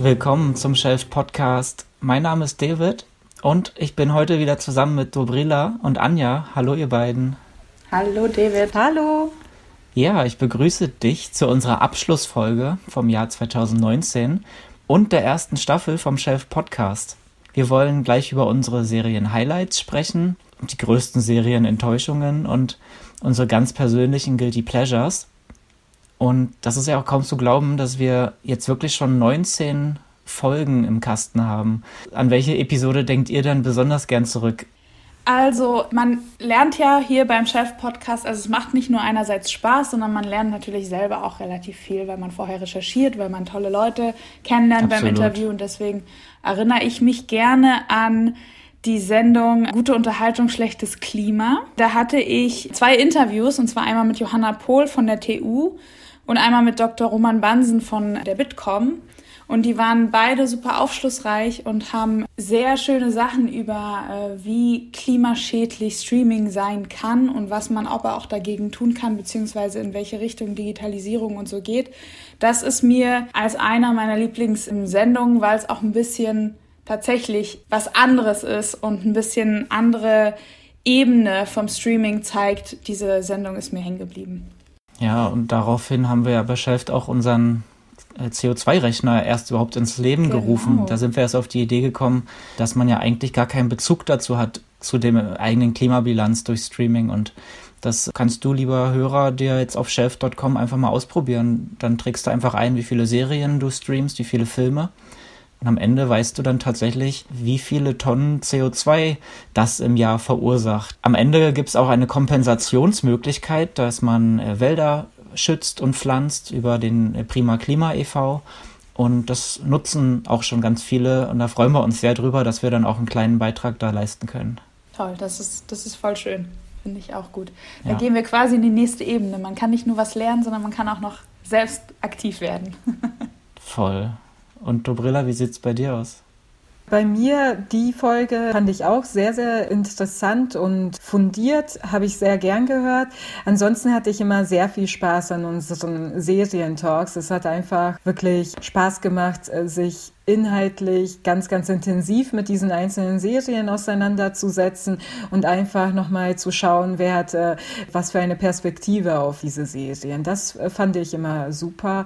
Willkommen zum Shelf Podcast. Mein Name ist David und ich bin heute wieder zusammen mit Dobrila und Anja. Hallo ihr beiden. Hallo David. Hallo. Ja, ich begrüße dich zu unserer Abschlussfolge vom Jahr 2019 und der ersten Staffel vom Shelf Podcast. Wir wollen gleich über unsere Serien-Highlights sprechen, die größten Serien-Enttäuschungen und unsere ganz persönlichen Guilty Pleasures. Und das ist ja auch kaum zu glauben, dass wir jetzt wirklich schon 19 Folgen im Kasten haben. An welche Episode denkt ihr dann besonders gern zurück? Also, man lernt ja hier beim Chef-Podcast, also es macht nicht nur einerseits Spaß, sondern man lernt natürlich selber auch relativ viel, weil man vorher recherchiert, weil man tolle Leute kennenlernt Absolut. beim Interview und deswegen erinnere ich mich gerne an die Sendung Gute Unterhaltung, schlechtes Klima. Da hatte ich zwei Interviews und zwar einmal mit Johanna Pohl von der TU und einmal mit Dr. Roman Bansen von der Bitkom. Und die waren beide super aufschlussreich und haben sehr schöne Sachen über, äh, wie klimaschädlich Streaming sein kann und was man aber auch dagegen tun kann, beziehungsweise in welche Richtung Digitalisierung und so geht. Das ist mir als einer meiner Lieblingssendungen, weil es auch ein bisschen tatsächlich was anderes ist und ein bisschen andere Ebene vom Streaming zeigt. Diese Sendung ist mir hängen geblieben. Ja, und daraufhin haben wir ja beschäftigt auch unseren äh, CO2-Rechner erst überhaupt ins Leben genau. gerufen. Da sind wir erst auf die Idee gekommen, dass man ja eigentlich gar keinen Bezug dazu hat, zu dem eigenen Klimabilanz durch Streaming. Und das kannst du, lieber Hörer, dir jetzt auf shelf.com einfach mal ausprobieren. Dann trägst du einfach ein, wie viele Serien du streamst, wie viele Filme. Und am Ende weißt du dann tatsächlich, wie viele Tonnen CO2 das im Jahr verursacht. Am Ende gibt es auch eine Kompensationsmöglichkeit, dass man äh, Wälder schützt und pflanzt über den äh, Prima Klima e.V. Und das nutzen auch schon ganz viele. Und da freuen wir uns sehr drüber, dass wir dann auch einen kleinen Beitrag da leisten können. Toll, das ist, das ist voll schön. Finde ich auch gut. Da ja. gehen wir quasi in die nächste Ebene. Man kann nicht nur was lernen, sondern man kann auch noch selbst aktiv werden. voll. Und Dobrilla, wie sieht es bei dir aus? Bei mir die Folge fand ich auch sehr, sehr interessant und fundiert, habe ich sehr gern gehört. Ansonsten hatte ich immer sehr viel Spaß an unseren Serientalks. Es hat einfach wirklich Spaß gemacht, äh, sich inhaltlich ganz, ganz intensiv mit diesen einzelnen Serien auseinanderzusetzen und einfach nochmal zu schauen, wer hat äh, was für eine Perspektive auf diese Serien. Das äh, fand ich immer super.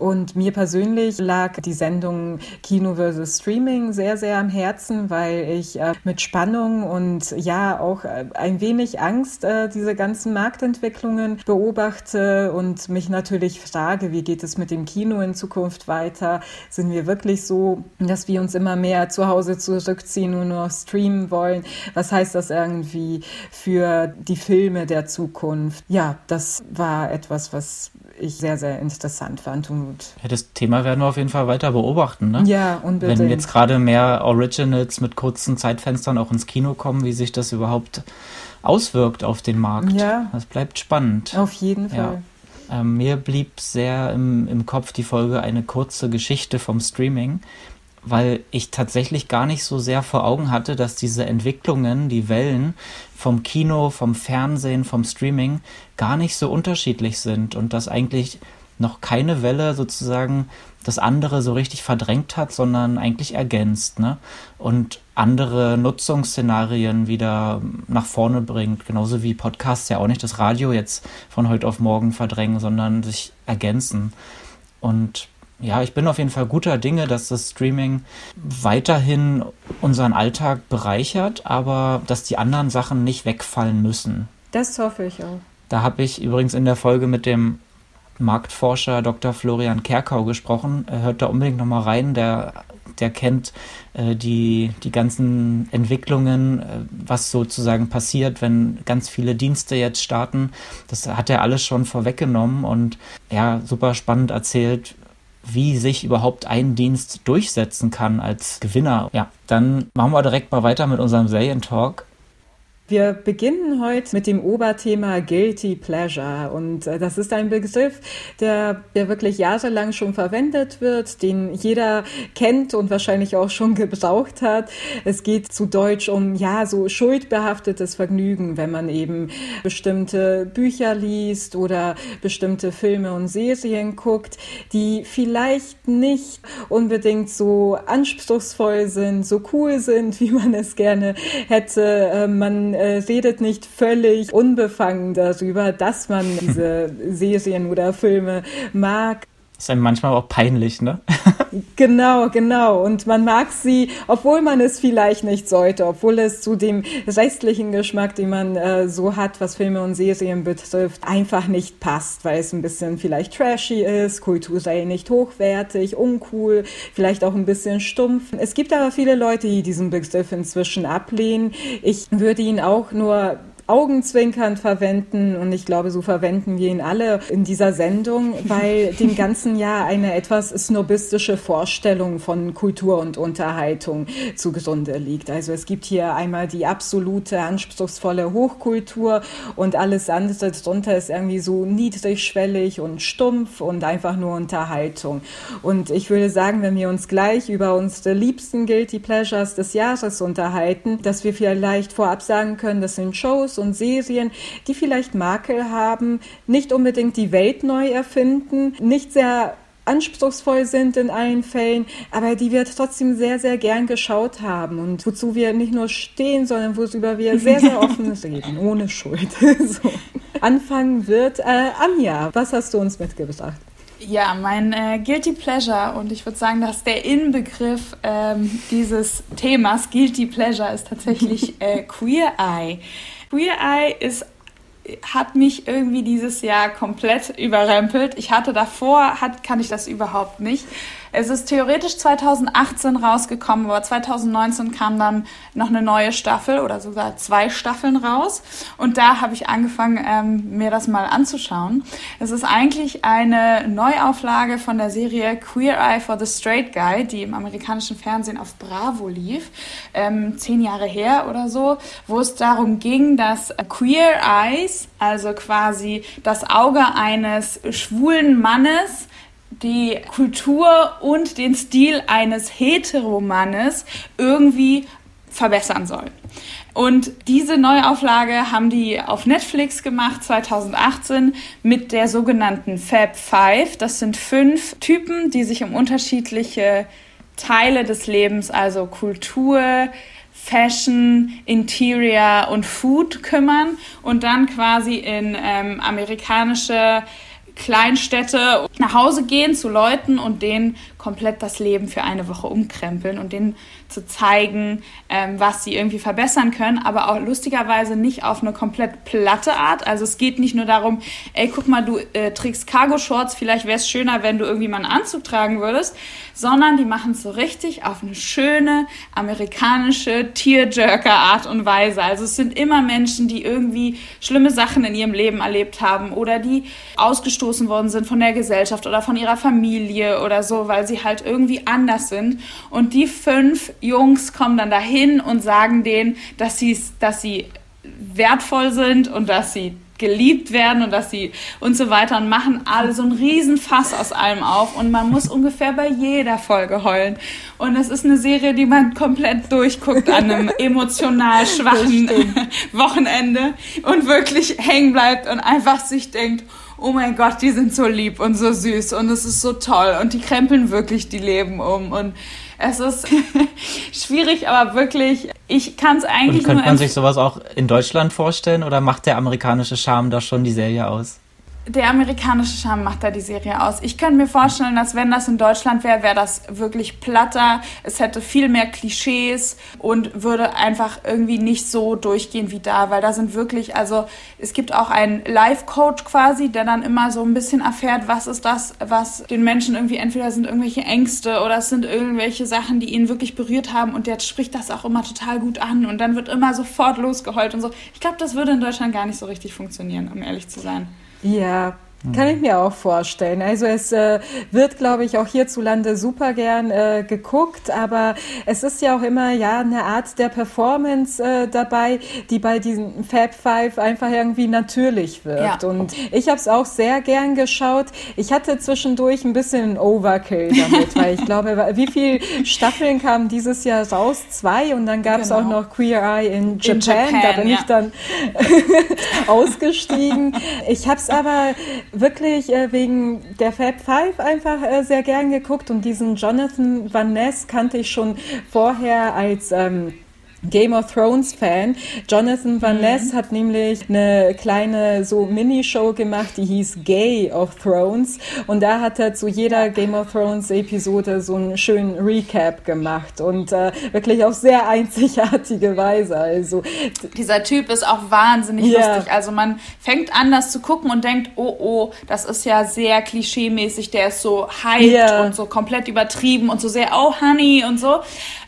Und mir persönlich lag die Sendung Kino versus Streaming sehr, sehr am Herzen, weil ich äh, mit Spannung und ja auch äh, ein wenig Angst äh, diese ganzen Marktentwicklungen beobachte und mich natürlich frage, wie geht es mit dem Kino in Zukunft weiter? Sind wir wirklich so, dass wir uns immer mehr zu Hause zurückziehen und nur streamen wollen? Was heißt das irgendwie für die Filme der Zukunft? Ja, das war etwas, was ich sehr, sehr interessant fand. Und ja, das Thema werden wir auf jeden Fall weiter beobachten. Ne? Ja, unbedingt. Wenn jetzt gerade mehr Originals mit kurzen Zeitfenstern auch ins Kino kommen, wie sich das überhaupt auswirkt auf den Markt. Ja. Das bleibt spannend. Auf jeden Fall. Ja. Ähm, mir blieb sehr im, im Kopf die Folge eine kurze Geschichte vom Streaming weil ich tatsächlich gar nicht so sehr vor Augen hatte, dass diese Entwicklungen, die Wellen vom Kino, vom Fernsehen, vom Streaming gar nicht so unterschiedlich sind und dass eigentlich noch keine Welle sozusagen das andere so richtig verdrängt hat, sondern eigentlich ergänzt ne? und andere Nutzungsszenarien wieder nach vorne bringt. Genauso wie Podcasts ja auch nicht das Radio jetzt von heute auf morgen verdrängen, sondern sich ergänzen. Und ja, ich bin auf jeden Fall guter Dinge, dass das Streaming weiterhin unseren Alltag bereichert, aber dass die anderen Sachen nicht wegfallen müssen. Das hoffe ich auch. Da habe ich übrigens in der Folge mit dem Marktforscher Dr. Florian Kerkau gesprochen. Hört da unbedingt nochmal rein. Der, der kennt äh, die, die ganzen Entwicklungen, äh, was sozusagen passiert, wenn ganz viele Dienste jetzt starten. Das hat er alles schon vorweggenommen und ja, super spannend erzählt, wie sich überhaupt ein Dienst durchsetzen kann als Gewinner. Ja, dann machen wir direkt mal weiter mit unserem Serientalk. Wir beginnen heute mit dem Oberthema Guilty Pleasure. Und äh, das ist ein Begriff, der, der wirklich jahrelang schon verwendet wird, den jeder kennt und wahrscheinlich auch schon gebraucht hat. Es geht zu Deutsch um, ja, so schuldbehaftetes Vergnügen, wenn man eben bestimmte Bücher liest oder bestimmte Filme und Serien guckt, die vielleicht nicht unbedingt so anspruchsvoll sind, so cool sind, wie man es gerne hätte. Äh, man äh, redet nicht völlig unbefangen darüber, dass man diese Serien oder Filme mag. Ist einem manchmal auch peinlich, ne? genau, genau. Und man mag sie, obwohl man es vielleicht nicht sollte, obwohl es zu dem restlichen Geschmack, den man äh, so hat, was Filme und Serien betrifft, einfach nicht passt, weil es ein bisschen vielleicht trashy ist, kulturell nicht hochwertig, uncool, vielleicht auch ein bisschen stumpf. Es gibt aber viele Leute, die diesen Begriff inzwischen ablehnen. Ich würde ihn auch nur augenzwinkernd verwenden und ich glaube, so verwenden wir ihn alle in dieser Sendung, weil dem ganzen Jahr eine etwas snobistische Vorstellung von Kultur und Unterhaltung zugrunde liegt. Also es gibt hier einmal die absolute anspruchsvolle Hochkultur und alles andere drunter ist irgendwie so niedrigschwellig und stumpf und einfach nur Unterhaltung. Und ich würde sagen, wenn wir uns gleich über unsere liebsten Guilty Pleasures des Jahres unterhalten, dass wir vielleicht vorab sagen können, das sind Shows und Serien, die vielleicht Makel haben, nicht unbedingt die Welt neu erfinden, nicht sehr anspruchsvoll sind in allen Fällen, aber die wir trotzdem sehr, sehr gern geschaut haben und wozu wir nicht nur stehen, sondern worüber wir sehr, sehr offen reden, ohne Schuld. so. Anfangen wird äh, Anja. Was hast du uns mitgebracht? Ja, mein äh, Guilty Pleasure und ich würde sagen, dass der Inbegriff ähm, dieses Themas Guilty Pleasure ist tatsächlich äh, Queer Eye. Queer Eye ist hat mich irgendwie dieses Jahr komplett überrempelt. Ich hatte davor, hat, kann ich das überhaupt nicht. Es ist theoretisch 2018 rausgekommen, aber 2019 kam dann noch eine neue Staffel oder sogar zwei Staffeln raus. Und da habe ich angefangen, ähm, mir das mal anzuschauen. Es ist eigentlich eine Neuauflage von der Serie Queer Eye for the Straight Guy, die im amerikanischen Fernsehen auf Bravo lief, ähm, zehn Jahre her oder so, wo es darum ging, dass Queer Eyes, also quasi das Auge eines schwulen Mannes, die Kultur und den Stil eines Heteromannes irgendwie verbessern soll. Und diese Neuauflage haben die auf Netflix gemacht 2018 mit der sogenannten Fab Five. Das sind fünf Typen, die sich um unterschiedliche Teile des Lebens, also Kultur, Fashion, Interior und Food kümmern und dann quasi in ähm, amerikanische Kleinstädte nach Hause gehen zu Leuten und denen komplett das Leben für eine Woche umkrempeln und denen zu zeigen, ähm, was sie irgendwie verbessern können, aber auch lustigerweise nicht auf eine komplett platte Art. Also es geht nicht nur darum, ey, guck mal, du äh, trägst Cargo-Shorts, vielleicht wäre es schöner, wenn du irgendwie mal einen Anzug tragen würdest, sondern die machen es so richtig auf eine schöne amerikanische Tearjerker-Art und Weise. Also es sind immer Menschen, die irgendwie schlimme Sachen in ihrem Leben erlebt haben oder die ausgestoßen worden sind von der Gesellschaft oder von ihrer Familie oder so, weil sie halt irgendwie anders sind. Und die fünf Jungs kommen dann dahin und sagen denen, dass, dass sie wertvoll sind und dass sie geliebt werden und dass sie und so weiter und machen alle so einen riesen Fass aus allem auf und man muss ungefähr bei jeder Folge heulen. Und es ist eine Serie, die man komplett durchguckt an einem emotional schwachen Wochenende und wirklich hängen bleibt und einfach sich denkt, oh mein Gott, die sind so lieb und so süß und es ist so toll und die krempeln wirklich die Leben um und es ist schwierig, aber wirklich, ich kann es eigentlich und könnte man sich sowas auch in Deutschland vorstellen oder macht der amerikanische Charme da schon die Serie aus? Der amerikanische Charme macht da die Serie aus. Ich könnte mir vorstellen, dass wenn das in Deutschland wäre, wäre das wirklich platter. Es hätte viel mehr Klischees und würde einfach irgendwie nicht so durchgehen wie da, weil da sind wirklich, also es gibt auch einen Life-Coach quasi, der dann immer so ein bisschen erfährt, was ist das, was den Menschen irgendwie entweder sind irgendwelche Ängste oder es sind irgendwelche Sachen, die ihn wirklich berührt haben und der spricht das auch immer total gut an und dann wird immer sofort losgeheult und so. Ich glaube, das würde in Deutschland gar nicht so richtig funktionieren, um ehrlich zu sein. Ja, Kann ich mir auch vorstellen. Also es äh, wird, glaube ich, auch hierzulande super gern äh, geguckt, aber es ist ja auch immer ja eine Art der Performance äh, dabei, die bei diesen Fab Five einfach irgendwie natürlich wirkt. Ja. Und ich habe es auch sehr gern geschaut. Ich hatte zwischendurch ein bisschen Overkill damit, weil ich glaube, wie viele Staffeln kamen dieses Jahr raus? Zwei und dann gab es genau. auch noch Queer Eye in Japan. In Japan da bin ja. ich dann ausgestiegen. Ich habe es aber wirklich äh, wegen der Fab Five einfach äh, sehr gern geguckt und diesen Jonathan Van Ness kannte ich schon vorher als ähm, Game of Thrones Fan. Jonathan Van mhm. Ness hat nämlich eine kleine so Minishow gemacht, die hieß Gay of Thrones und da hat er zu jeder Game of Thrones Episode so einen schönen Recap gemacht und äh, wirklich auf sehr einzigartige Weise. Also dieser Typ ist auch wahnsinnig ja. lustig. Also man fängt an, das zu gucken und denkt, oh oh, das ist ja sehr klischeemäßig. Der ist so hyped ja. und so komplett übertrieben und so sehr oh Honey und so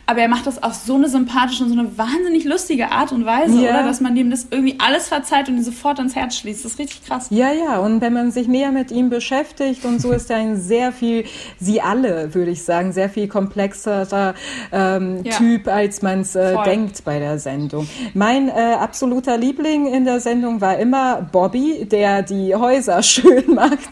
aber er macht das auf so eine sympathische und so eine wahnsinnig lustige Art und Weise, ja. oder? Dass man ihm das irgendwie alles verzeiht und ihn sofort ans Herz schließt. Das ist richtig krass. Ja, ja, und wenn man sich näher mit ihm beschäftigt und so ist er ein sehr viel, sie alle, würde ich sagen, sehr viel komplexerer ähm, ja. Typ, als man es äh, denkt bei der Sendung. Mein äh, absoluter Liebling in der Sendung war immer Bobby, der die Häuser schön macht.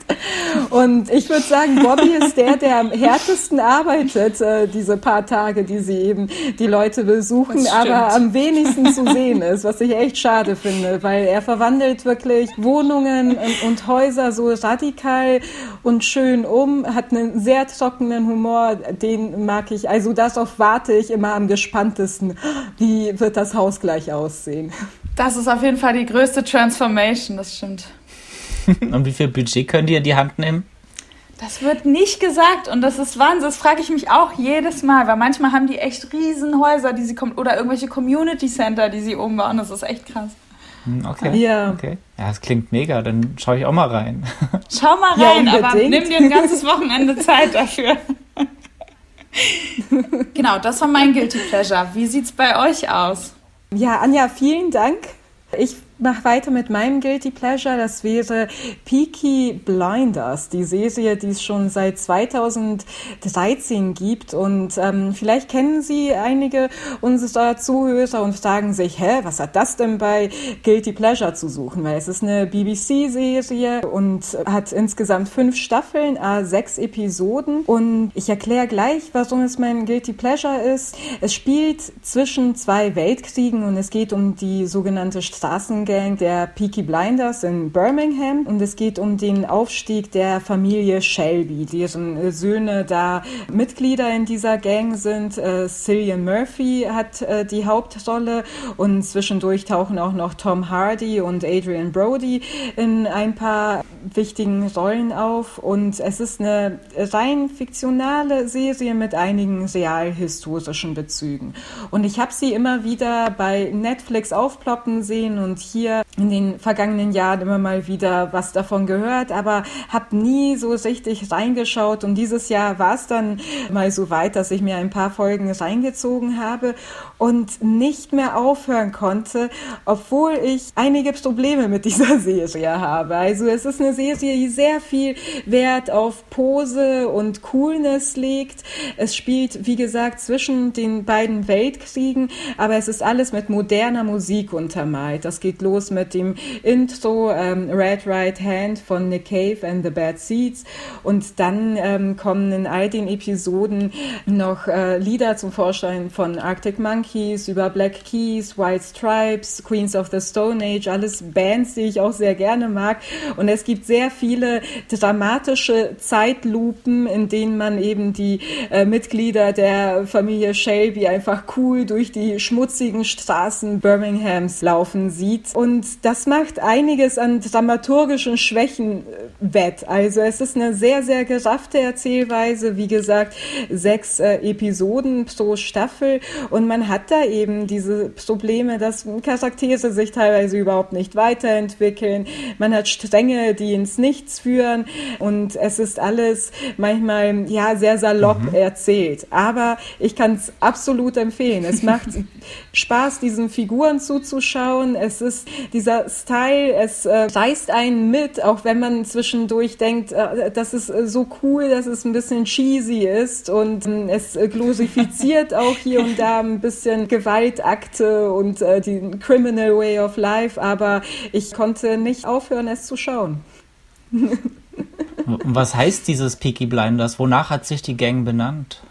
Und ich würde sagen, Bobby ist der, der am härtesten arbeitet, äh, diese paar Tage, die sie eben die Leute besuchen, aber am wenigsten zu sehen ist, was ich echt schade finde, weil er verwandelt wirklich Wohnungen und Häuser so radikal und schön um, hat einen sehr trockenen Humor, den mag ich, also darauf warte ich immer am gespanntesten. Wie wird das Haus gleich aussehen? Das ist auf jeden Fall die größte Transformation, das stimmt. und wie viel Budget können die in die Hand nehmen? Das wird nicht gesagt und das ist Wahnsinn. Das frage ich mich auch jedes Mal, weil manchmal haben die echt Riesenhäuser, die sie kommen oder irgendwelche Community Center, die sie umbauen. Das ist echt krass. Hm, okay. Ja. okay. Ja, das klingt mega. Dann schaue ich auch mal rein. Schau mal rein, ja, aber nimm dir ein ganzes Wochenende Zeit dafür. genau, das war mein Guilty Pleasure. Wie sieht's bei euch aus? Ja, Anja, vielen Dank. Ich mache weiter mit meinem Guilty Pleasure. Das wäre Peaky Blinders, die Serie, die es schon seit 2013 gibt. Und ähm, vielleicht kennen Sie einige unserer Zuhörer und fragen sich, hä, was hat das denn bei Guilty Pleasure zu suchen? Weil es ist eine BBC-Serie und hat insgesamt fünf Staffeln, äh, sechs Episoden. Und ich erkläre gleich, warum es mein Guilty Pleasure ist. Es spielt zwischen zwei Weltkriegen und es geht um die sogenannte Straßengang Gang der Peaky Blinders in Birmingham und es geht um den Aufstieg der Familie Shelby, deren äh, Söhne da Mitglieder in dieser Gang sind. Äh, Cillian Murphy hat äh, die Hauptrolle und zwischendurch tauchen auch noch Tom Hardy und Adrian Brody in ein paar wichtigen Rollen auf und es ist eine rein fiktionale Serie mit einigen realhistorischen Bezügen. Und ich habe sie immer wieder bei Netflix aufploppen sehen und hier hier in den vergangenen Jahren immer mal wieder was davon gehört, aber habe nie so richtig reingeschaut. Und dieses Jahr war es dann mal so weit, dass ich mir ein paar Folgen reingezogen habe und nicht mehr aufhören konnte, obwohl ich einige Probleme mit dieser Serie habe. Also es ist eine Serie, die sehr viel Wert auf Pose und Coolness legt. Es spielt, wie gesagt, zwischen den beiden Weltkriegen, aber es ist alles mit moderner Musik untermalt. Das geht los mit dem Intro ähm, Red Right Hand von Nick Cave and the Bad Seeds und dann ähm, kommen in all den Episoden noch äh, Lieder zum Vorschein von Arctic Monkeys über Black Keys, White Stripes, Queens of the Stone Age, alles Bands, die ich auch sehr gerne mag und es gibt sehr viele dramatische Zeitlupen, in denen man eben die äh, Mitglieder der Familie Shelby einfach cool durch die schmutzigen Straßen Birminghams laufen sieht und das macht einiges an dramaturgischen Schwächen äh, wett. Also es ist eine sehr, sehr geraffte Erzählweise. Wie gesagt, sechs äh, Episoden pro Staffel. Und man hat da eben diese Probleme, dass Charaktere sich teilweise überhaupt nicht weiterentwickeln. Man hat Stränge, die ins Nichts führen. Und es ist alles manchmal, ja, sehr salopp mhm. erzählt. Aber ich kann es absolut empfehlen. Es macht Spaß, diesen Figuren zuzuschauen. Es ist dieser Style, es äh, reißt einen mit, auch wenn man zwischendurch denkt, äh, das ist äh, so cool, dass es ein bisschen cheesy ist und äh, es glorifiziert auch hier und da ein bisschen Gewaltakte und äh, die Criminal Way of Life, aber ich konnte nicht aufhören, es zu schauen. Was heißt dieses Peaky Blinders? Wonach hat sich die Gang benannt?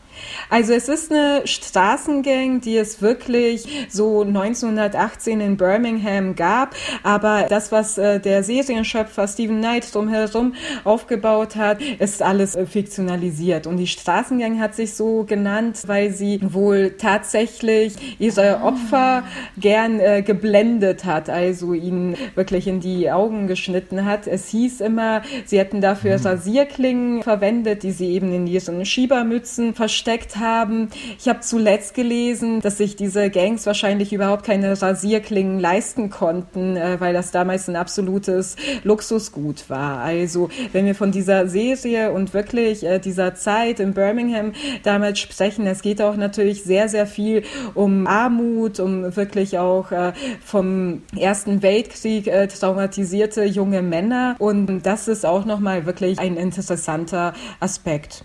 Also es ist eine Straßengang, die es wirklich so 1918 in Birmingham gab. Aber das, was äh, der Serienschöpfer Stephen Knight drumherum aufgebaut hat, ist alles äh, fiktionalisiert. Und die Straßengang hat sich so genannt, weil sie wohl tatsächlich ihre Opfer gern äh, geblendet hat, also ihnen wirklich in die Augen geschnitten hat. Es hieß immer, sie hätten dafür mhm. Rasierklingen verwendet, die sie eben in ihren Schiebermützen versteckt entdeckt haben. Ich habe zuletzt gelesen, dass sich diese Gangs wahrscheinlich überhaupt keine Rasierklingen leisten konnten, äh, weil das damals ein absolutes Luxusgut war. Also wenn wir von dieser Serie und wirklich äh, dieser Zeit in Birmingham damals sprechen, es geht auch natürlich sehr, sehr viel um Armut, um wirklich auch äh, vom Ersten Weltkrieg äh, traumatisierte junge Männer. Und das ist auch nochmal wirklich ein interessanter Aspekt.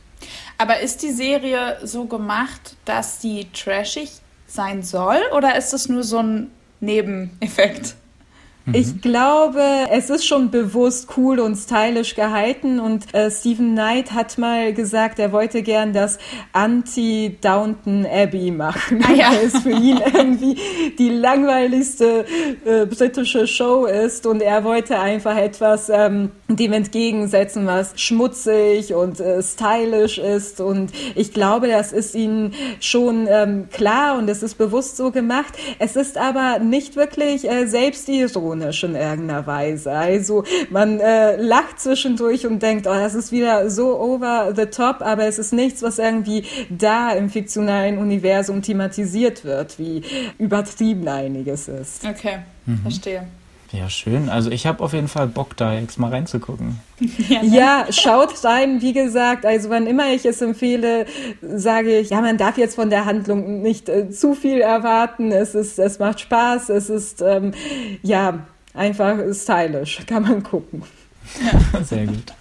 Aber ist die Serie so gemacht, dass die trashig sein soll oder ist es nur so ein Nebeneffekt? Ich mhm. glaube, es ist schon bewusst cool und stylisch gehalten und äh, Stephen Knight hat mal gesagt, er wollte gern das Anti-Downton Abbey machen, ah, ja. weil es für ihn irgendwie die langweiligste äh, britische Show ist und er wollte einfach etwas ähm, dem entgegensetzen, was schmutzig und äh, stylisch ist und ich glaube, das ist ihnen schon ähm, klar und es ist bewusst so gemacht. Es ist aber nicht wirklich äh, selbstironisch ironisch in irgendeiner Weise. Also man äh, lacht zwischendurch und denkt, oh, das ist wieder so over the top, aber es ist nichts, was irgendwie da im fiktionalen Universum thematisiert wird, wie übertrieben einiges ist. Okay, mhm. verstehe. Ja, schön. Also ich habe auf jeden Fall Bock, da jetzt mal reinzugucken. Ja, ne? ja, schaut rein. Wie gesagt, also wann immer ich es empfehle, sage ich, ja, man darf jetzt von der Handlung nicht äh, zu viel erwarten. Es ist, es macht Spaß. Es ist, ähm, ja, einfach stylisch. Kann man gucken. Ja. Sehr gut.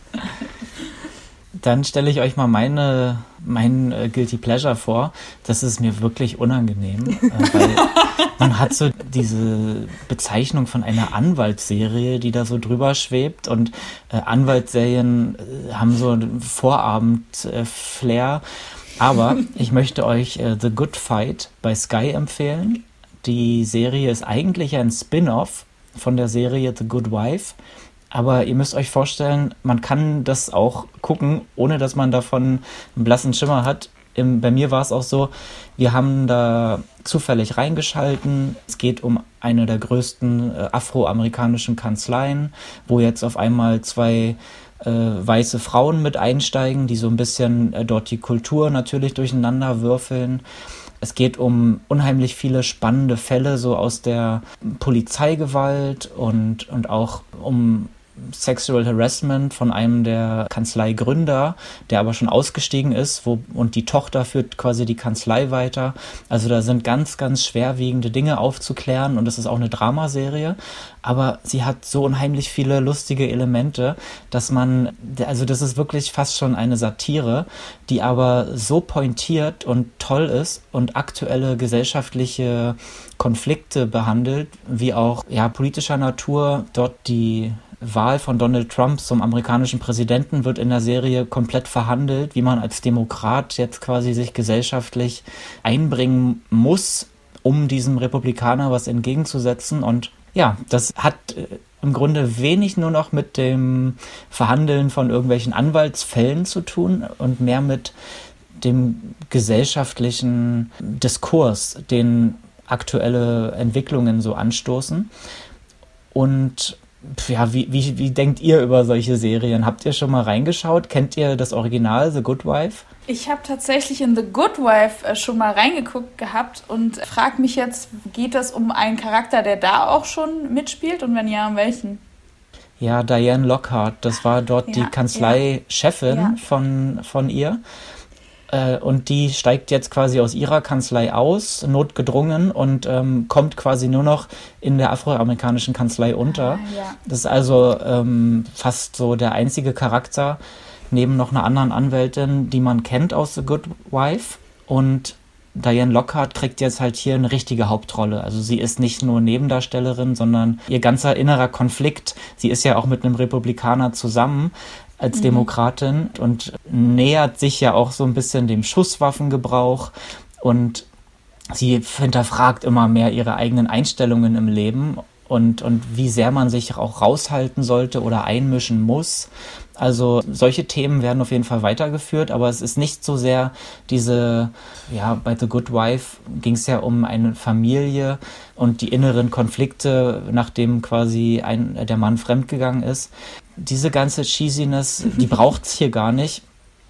Dann stelle ich euch mal meine, mein äh, Guilty Pleasure vor. Das ist mir wirklich unangenehm, äh, weil man hat so diese Bezeichnung von einer Anwaltsserie, die da so drüber schwebt und äh, Anwaltsserien äh, haben so einen Vorabend-Flair. Aber ich möchte euch äh, The Good Fight bei Sky empfehlen. Die Serie ist eigentlich ein Spin-off von der Serie The Good Wife. Aber ihr müsst euch vorstellen, man kann das auch gucken, ohne dass man davon einen blassen Schimmer hat. Im, bei mir war es auch so, wir haben da zufällig reingeschalten. Es geht um eine der größten äh, afroamerikanischen Kanzleien, wo jetzt auf einmal zwei äh, weiße Frauen mit einsteigen, die so ein bisschen äh, dort die Kultur natürlich durcheinander würfeln. Es geht um unheimlich viele spannende Fälle so aus der Polizeigewalt und, und auch um Sexual Harassment von einem der Kanzleigründer, der aber schon ausgestiegen ist, wo, und die Tochter führt quasi die Kanzlei weiter. Also da sind ganz, ganz schwerwiegende Dinge aufzuklären und es ist auch eine Dramaserie, aber sie hat so unheimlich viele lustige Elemente, dass man, also das ist wirklich fast schon eine Satire, die aber so pointiert und toll ist und aktuelle gesellschaftliche Konflikte behandelt, wie auch ja politischer Natur dort die Wahl von Donald Trump zum amerikanischen Präsidenten wird in der Serie komplett verhandelt, wie man als Demokrat jetzt quasi sich gesellschaftlich einbringen muss, um diesem Republikaner was entgegenzusetzen. Und ja, das hat äh, im Grunde wenig nur noch mit dem Verhandeln von irgendwelchen Anwaltsfällen zu tun und mehr mit dem gesellschaftlichen Diskurs, den aktuelle Entwicklungen so anstoßen. Und ja, wie, wie, wie denkt ihr über solche Serien? Habt ihr schon mal reingeschaut? Kennt ihr das Original, The Good Wife? Ich habe tatsächlich in The Good Wife äh, schon mal reingeguckt gehabt und frage mich jetzt, geht das um einen Charakter, der da auch schon mitspielt und wenn ja, um welchen? Ja, Diane Lockhart, das war dort ja, die Kanzleichefin ja. von, von ihr. Äh, und die steigt jetzt quasi aus ihrer Kanzlei aus, notgedrungen und ähm, kommt quasi nur noch in der afroamerikanischen Kanzlei unter. Ah, ja. Das ist also ähm, fast so der einzige Charakter, neben noch einer anderen Anwältin, die man kennt aus The Good Wife. Und Diane Lockhart kriegt jetzt halt hier eine richtige Hauptrolle. Also sie ist nicht nur Nebendarstellerin, sondern ihr ganzer innerer Konflikt. Sie ist ja auch mit einem Republikaner zusammen als mhm. Demokratin und nähert sich ja auch so ein bisschen dem Schusswaffengebrauch und sie hinterfragt immer mehr ihre eigenen Einstellungen im Leben und, und wie sehr man sich auch raushalten sollte oder einmischen muss. Also solche Themen werden auf jeden Fall weitergeführt, aber es ist nicht so sehr diese, ja, bei The Good Wife ging es ja um eine Familie und die inneren Konflikte, nachdem quasi ein, der Mann fremdgegangen ist. Diese ganze Cheesiness, die braucht es hier gar nicht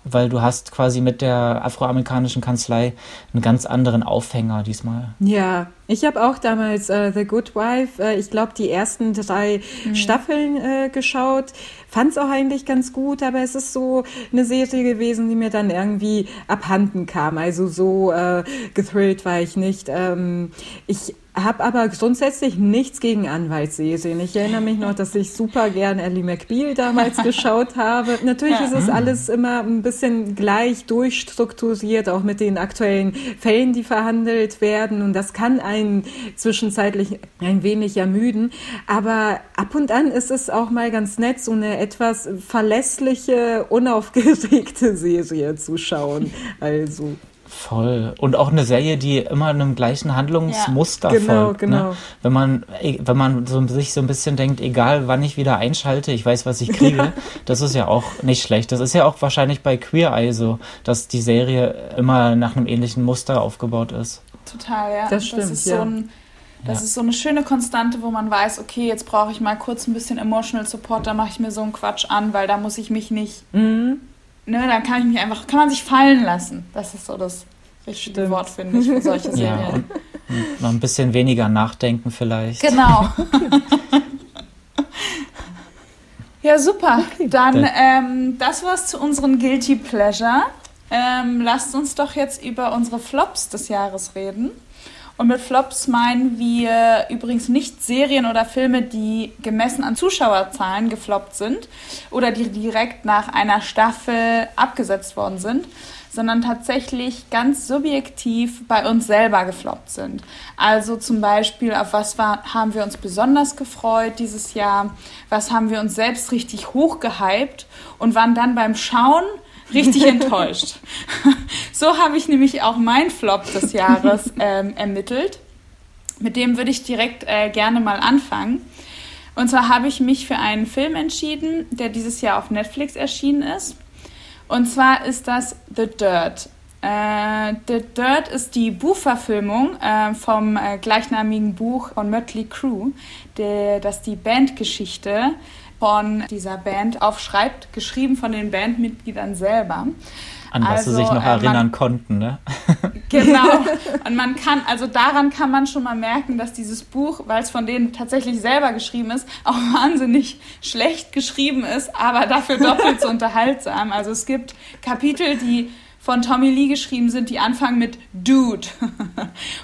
weil du hast quasi mit der afroamerikanischen Kanzlei einen ganz anderen Aufhänger diesmal. Ja, ich habe auch damals äh, The Good Wife, äh, ich glaube, die ersten drei mhm. Staffeln äh, geschaut, fand es auch eigentlich ganz gut, aber es ist so eine Serie gewesen, die mir dann irgendwie abhanden kam. Also so äh, gethrillt war ich nicht. Ähm, ich habe aber grundsätzlich nichts gegen Anwaltsserien. Ich erinnere mich noch, dass ich super gern Ellie McBeal damals geschaut habe. Natürlich ja. ist es alles immer ein bisschen gleich durchstrukturiert, auch mit den aktuellen Fällen, die verhandelt werden. Und das kann einen zwischenzeitlich ein wenig ermüden. Aber ab und an ist es auch mal ganz nett, so eine etwas verlässliche, unaufgeregte Serie zu schauen. Also. Voll. Und auch eine Serie, die immer einem gleichen Handlungsmuster ja. genau, folgt. Ne? Genau. Ne? Wenn man, wenn man so, sich so ein bisschen denkt, egal wann ich wieder einschalte, ich weiß, was ich kriege, ja. das ist ja auch nicht schlecht. Das ist ja auch wahrscheinlich bei Queer Eye so, dass die Serie immer nach einem ähnlichen Muster aufgebaut ist. Total, ja. Das stimmt, das ist ja. So ein, das ja. ist so eine schöne Konstante, wo man weiß, okay, jetzt brauche ich mal kurz ein bisschen Emotional Support, da mache ich mir so einen Quatsch an, weil da muss ich mich nicht mhm ne, dann kann ich mich einfach, kann man sich fallen lassen. Das ist so das richtige Stimmt. Wort, finde ich, für solche Serien. Ja, und, und noch ein bisschen weniger nachdenken vielleicht. Genau. ja, super. Okay, dann, ähm, das war's zu unseren Guilty Pleasure. Ähm, lasst uns doch jetzt über unsere Flops des Jahres reden. Und mit Flops meinen wir übrigens nicht Serien oder Filme, die gemessen an Zuschauerzahlen gefloppt sind oder die direkt nach einer Staffel abgesetzt worden sind, sondern tatsächlich ganz subjektiv bei uns selber gefloppt sind. Also zum Beispiel, auf was war, haben wir uns besonders gefreut dieses Jahr, was haben wir uns selbst richtig hochgehypt und waren dann beim Schauen richtig enttäuscht. so habe ich nämlich auch mein Flop des Jahres ähm, ermittelt. Mit dem würde ich direkt äh, gerne mal anfangen. Und zwar habe ich mich für einen Film entschieden, der dieses Jahr auf Netflix erschienen ist. Und zwar ist das The Dirt. Äh, The Dirt ist die Buchverfilmung äh, vom äh, gleichnamigen Buch von Mötley Crüe, der, das die Bandgeschichte von dieser Band aufschreibt, geschrieben von den Bandmitgliedern selber. An was also, sie sich noch äh, erinnern man, konnten, ne? Genau. Und man kann, also daran kann man schon mal merken, dass dieses Buch, weil es von denen tatsächlich selber geschrieben ist, auch wahnsinnig schlecht geschrieben ist, aber dafür doppelt so unterhaltsam. Also es gibt Kapitel, die von Tommy Lee geschrieben sind, die anfangen mit Dude.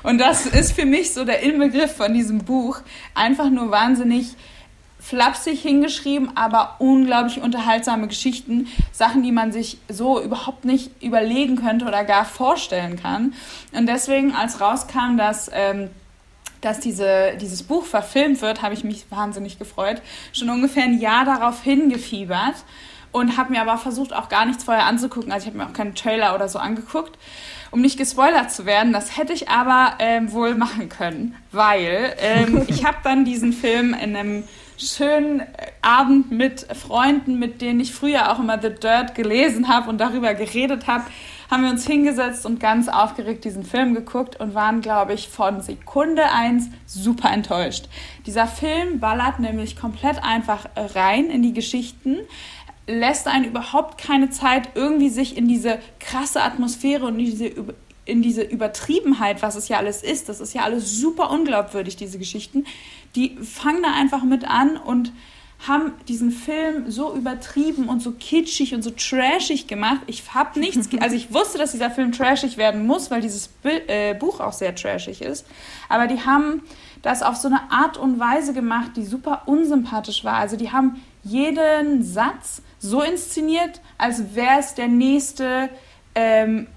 Und das ist für mich so der Inbegriff von diesem Buch. Einfach nur wahnsinnig flapsig hingeschrieben, aber unglaublich unterhaltsame Geschichten. Sachen, die man sich so überhaupt nicht überlegen könnte oder gar vorstellen kann. Und deswegen, als rauskam, dass, ähm, dass diese, dieses Buch verfilmt wird, habe ich mich wahnsinnig gefreut. Schon ungefähr ein Jahr darauf hingefiebert und habe mir aber versucht, auch gar nichts vorher anzugucken. Also ich habe mir auch keinen Trailer oder so angeguckt, um nicht gespoilert zu werden. Das hätte ich aber ähm, wohl machen können, weil ähm, ich habe dann diesen Film in einem schönen Abend mit Freunden, mit denen ich früher auch immer The Dirt gelesen habe und darüber geredet habe, haben wir uns hingesetzt und ganz aufgeregt diesen Film geguckt und waren, glaube ich, von Sekunde eins super enttäuscht. Dieser Film ballert nämlich komplett einfach rein in die Geschichten lässt einen überhaupt keine Zeit, irgendwie sich in diese krasse Atmosphäre und diese in diese Übertriebenheit, was es ja alles ist, das ist ja alles super unglaubwürdig, diese Geschichten, die fangen da einfach mit an und haben diesen Film so übertrieben und so kitschig und so trashig gemacht. Ich habe nichts, also ich wusste, dass dieser Film trashig werden muss, weil dieses äh, Buch auch sehr trashig ist. Aber die haben das auf so eine Art und Weise gemacht, die super unsympathisch war. Also die haben jeden Satz so inszeniert, als wäre es der nächste, ähm,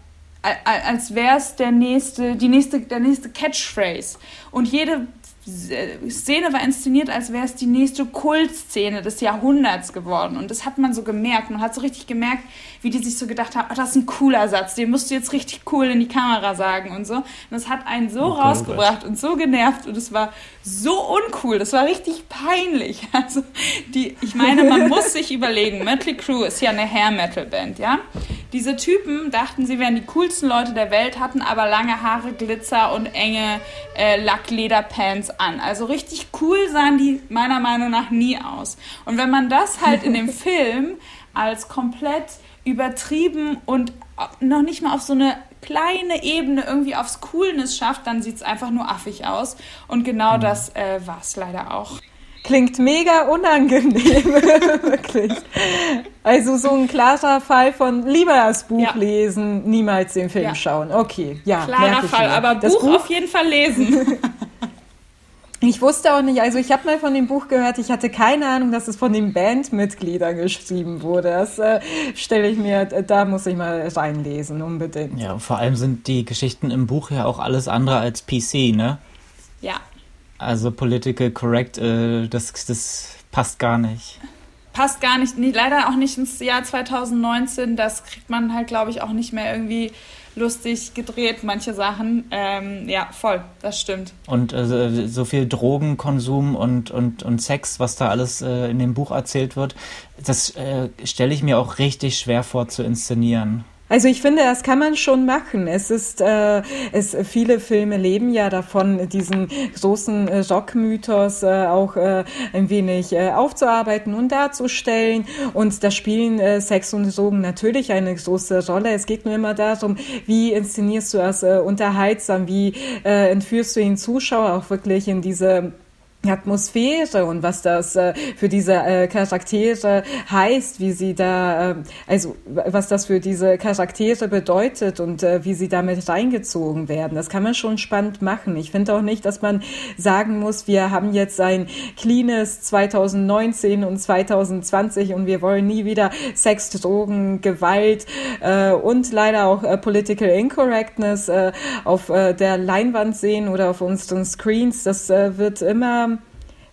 als wäre es der nächste, die nächste, der nächste Catchphrase. Und jede Szene war inszeniert, als wäre es die nächste Kultszene des Jahrhunderts geworden. Und das hat man so gemerkt. Man hat so richtig gemerkt, wie die sich so gedacht haben, oh, das ist ein cooler Satz, den musst du jetzt richtig cool in die Kamera sagen und so. Und das hat einen so oh, rausgebracht und so genervt und es war so uncool. Das war richtig peinlich. Also die, ich meine, man muss sich überlegen, Mötley Crue ist ja eine Hair-Metal-Band, ja? Diese Typen dachten, sie wären die coolsten Leute der Welt, hatten aber lange Haare, Glitzer und enge äh, Lacklederpants an. Also richtig cool sahen die meiner Meinung nach nie aus. Und wenn man das halt in dem Film als komplett übertrieben und noch nicht mal auf so eine kleine Ebene irgendwie aufs Coolness schafft, dann sieht es einfach nur affig aus. Und genau mhm. das äh, war es leider auch. Klingt mega unangenehm, wirklich. Also so ein klarer Fall von lieber das Buch ja. lesen, niemals den Film ja. schauen. Okay, ja. Klarer Fall, aber Buch, Buch auf jeden Fall lesen. Ich wusste auch nicht, also ich habe mal von dem Buch gehört, ich hatte keine Ahnung, dass es von den Bandmitgliedern geschrieben wurde. Das äh, stelle ich mir, da muss ich mal reinlesen, unbedingt. Ja, vor allem sind die Geschichten im Buch ja auch alles andere als PC, ne? Ja. Also Political Correct, äh, das, das passt gar nicht. Passt gar nicht, leider auch nicht ins Jahr 2019. Das kriegt man halt, glaube ich, auch nicht mehr irgendwie lustig gedreht, manche Sachen. Ähm, ja, voll, das stimmt. Und äh, so viel Drogenkonsum und, und, und Sex, was da alles äh, in dem Buch erzählt wird, das äh, stelle ich mir auch richtig schwer vor zu inszenieren. Also ich finde, das kann man schon machen. Es ist, äh, es, viele Filme leben ja davon, diesen großen äh, Rockmythos äh, auch äh, ein wenig äh, aufzuarbeiten und darzustellen. Und da spielen äh, Sex und Drogen natürlich eine große Rolle. Es geht nur immer darum, wie inszenierst du das äh, unterhaltsam, wie äh, entführst du den Zuschauer auch wirklich in diese Atmosphäre und was das äh, für diese äh, Charaktere heißt, wie sie da, äh, also was das für diese Charaktere bedeutet und äh, wie sie damit reingezogen werden. Das kann man schon spannend machen. Ich finde auch nicht, dass man sagen muss, wir haben jetzt ein cleanes 2019 und 2020 und wir wollen nie wieder Sex, Drogen, Gewalt äh, und leider auch äh, Political Incorrectness auf der Leinwand sehen oder auf unseren Screens. Das wird immer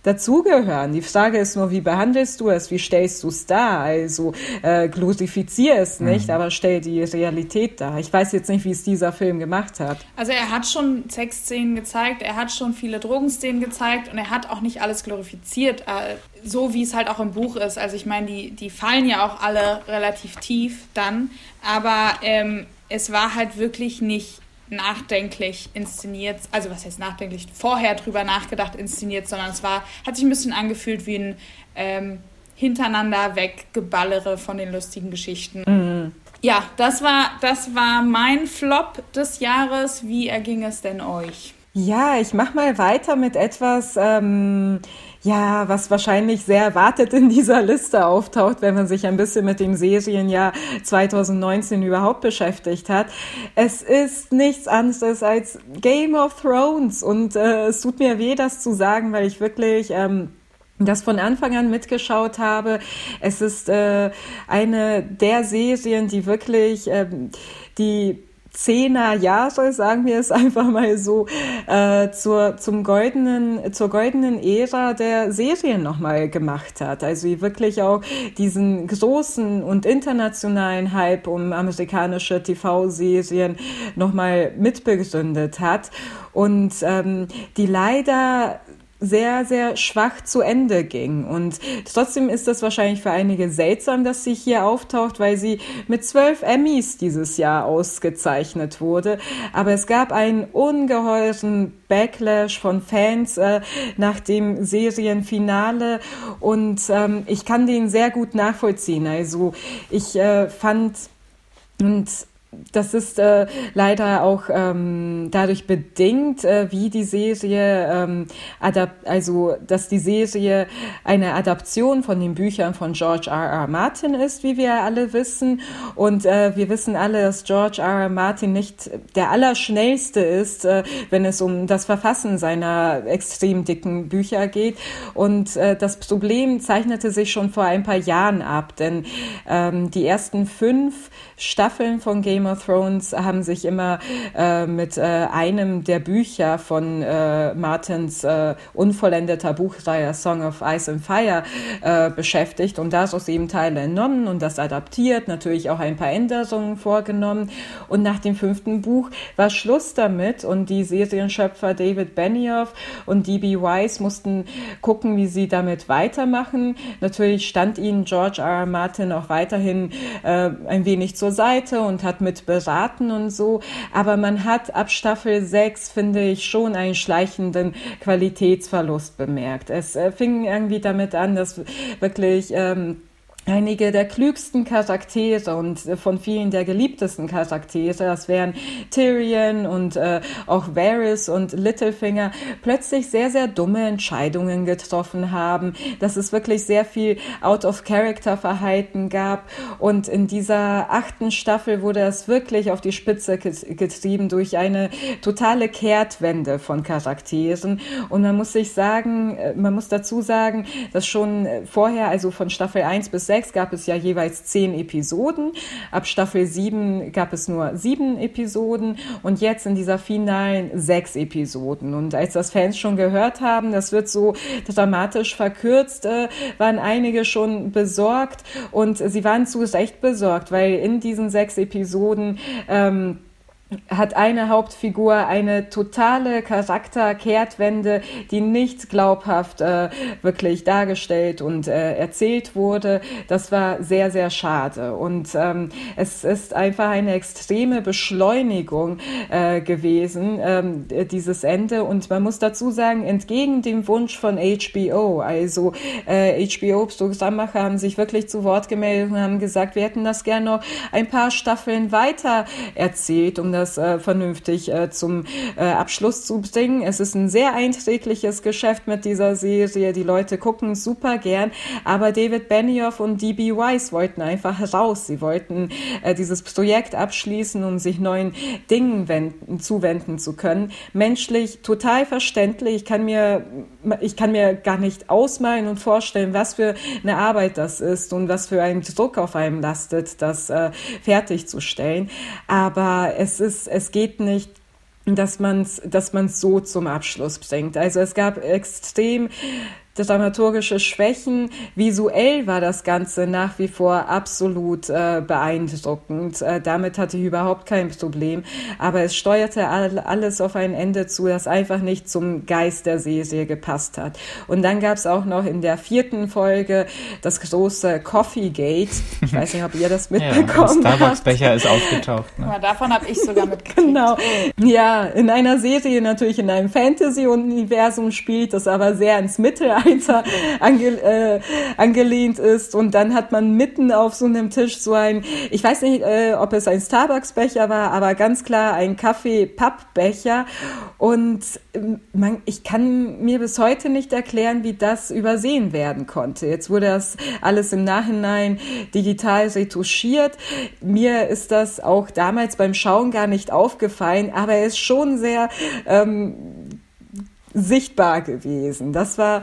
dazugehören. Die Frage ist nur, wie behandelst du es, wie stellst du es dar? Also äh, glorifizier es nicht, mhm. aber stell die Realität dar. Ich weiß jetzt nicht, wie es dieser Film gemacht hat. Also er hat schon Sexszenen gezeigt, er hat schon viele Drogenszenen gezeigt und er hat auch nicht alles glorifiziert, äh, so wie es halt auch im Buch ist. Also ich meine, die, die fallen ja auch alle relativ tief dann, aber ähm, es war halt wirklich nicht nachdenklich inszeniert, also was heißt nachdenklich, vorher drüber nachgedacht inszeniert, sondern es war, hat sich ein bisschen angefühlt wie ein ähm, hintereinander weggeballere von den lustigen Geschichten. Mhm. Ja, das war, das war mein Flop des Jahres. Wie erging es denn euch? Ja, ich mach mal weiter mit etwas, ähm, ja, was wahrscheinlich sehr erwartet in dieser Liste auftaucht, wenn man sich ein bisschen mit dem Serienjahr 2019 überhaupt beschäftigt hat. Es ist nichts anderes als Game of Thrones und äh, es tut mir weh, das zu sagen, weil ich wirklich ähm, das von Anfang an mitgeschaut habe. Es ist äh, eine der Serien, die wirklich ähm, die zehner Jahre, sagen wir es einfach mal so, äh, zur, zum goldenen, zur goldenen Ära der Serien nochmal gemacht hat. Also die wirklich auch diesen großen und internationalen Hype um amerikanische TV-Serien nochmal mitbegründet hat und ähm, die leider sehr, sehr schwach zu Ende ging. Und trotzdem ist das wahrscheinlich für einige seltsam, dass sie hier auftaucht, weil sie mit zwölf Emmys dieses Jahr ausgezeichnet wurde. Aber es gab einen ungeheuren Backlash von Fans äh, nach dem Serienfinale und ähm, ich kann den sehr gut nachvollziehen. Also ich äh, fand und das ist äh, leider auch ähm, dadurch bedingt, äh, wie die Serie, ähm, also dass die Serie eine Adaption von den Büchern von George R. R. Martin ist, wie wir alle wissen. Und äh, wir wissen alle, dass George R. R. Martin nicht der Allerschnellste ist, äh, wenn es um das Verfassen seiner extrem dicken Bücher geht. Und äh, das Problem zeichnete sich schon vor ein paar Jahren ab, denn ähm, die ersten fünf Staffeln von Game of Thrones haben sich immer äh, mit äh, einem der Bücher von äh, Martins äh, unvollendeter Buchreihe Song of Ice and Fire äh, beschäftigt und daraus eben Teile entnommen und das adaptiert, natürlich auch ein paar Änderungen vorgenommen. Und nach dem fünften Buch war Schluss damit und die Serienschöpfer David Benioff und D.B. Weiss mussten gucken, wie sie damit weitermachen. Natürlich stand ihnen George R. R. Martin auch weiterhin äh, ein wenig zur Seite und hat mit beraten und so. Aber man hat ab Staffel 6, finde ich, schon einen schleichenden Qualitätsverlust bemerkt. Es äh, fing irgendwie damit an, dass wirklich ähm, einige der klügsten Charaktere und von vielen der geliebtesten Charaktere, das wären Tyrion und äh, auch Varys und Littlefinger, plötzlich sehr, sehr dumme Entscheidungen getroffen haben, dass es wirklich sehr viel Out-of-Character-Verhalten gab. Und in dieser achten Staffel wurde es wirklich auf die Spitze getrieben durch eine totale Kehrtwende von Charakteren. Und man muss sich sagen, äh, man muss dazu sagen, dass schon vorher, also von Staffel 1 bis 6 gab es ja jeweils zehn Episoden. Ab Staffel 7 gab es nur sieben Episoden und jetzt in dieser finalen sechs Episoden. Und als das Fans schon gehört haben, das wird so dramatisch verkürzt, äh, waren einige schon besorgt und sie waren zu Recht besorgt, weil in diesen sechs Episoden ähm, hat eine Hauptfigur eine totale Charakterkehrtwende, die nicht glaubhaft äh, wirklich dargestellt und äh, erzählt wurde. Das war sehr, sehr schade. Und ähm, es ist einfach eine extreme Beschleunigung äh, gewesen, ähm, dieses Ende. Und man muss dazu sagen, entgegen dem Wunsch von HBO, also äh, HBO-Programmmacher haben sich wirklich zu Wort gemeldet und haben gesagt, wir hätten das gerne noch ein paar Staffeln weiter erzählt, um das das äh, vernünftig äh, zum äh, Abschluss zu bringen. Es ist ein sehr einträgliches Geschäft mit dieser Serie. Die Leute gucken super gern, aber David Benioff und D.B. Weiss wollten einfach raus. Sie wollten äh, dieses Projekt abschließen, um sich neuen Dingen wenden, zuwenden zu können. Menschlich total verständlich. Ich kann mir, ich kann mir gar nicht ausmalen und vorstellen, was für eine Arbeit das ist und was für ein Druck auf einem lastet, das äh, fertigzustellen. Aber es ist es, es geht nicht dass man es dass so zum Abschluss bringt. Also es gab extrem dramaturgische Schwächen. Visuell war das Ganze nach wie vor absolut äh, beeindruckend. Äh, damit hatte ich überhaupt kein Problem. Aber es steuerte all, alles auf ein Ende zu, das einfach nicht zum Geist der Serie gepasst hat. Und dann gab es auch noch in der vierten Folge das große Coffee Gate. Ich weiß nicht, ob ihr das mitbekommen ja, Starbucks-Becher ist aufgetaucht. Ne? Ja, davon habe ich sogar mitgekriegt. Genau. Ja, in einer Serie natürlich in einem Fantasy-Universum spielt, das aber sehr ins Mittelalter Meter ange, äh, angelehnt ist. Und dann hat man mitten auf so einem Tisch so ein, ich weiß nicht, äh, ob es ein Starbucks-Becher war, aber ganz klar ein Kaffee-Pappbecher. Und ähm, man, ich kann mir bis heute nicht erklären, wie das übersehen werden konnte. Jetzt wurde das alles im Nachhinein digital retuschiert. Mir ist das auch damals beim Schauen gar nicht aufgefallen, aber er ist schon sehr ähm, sichtbar gewesen. Das war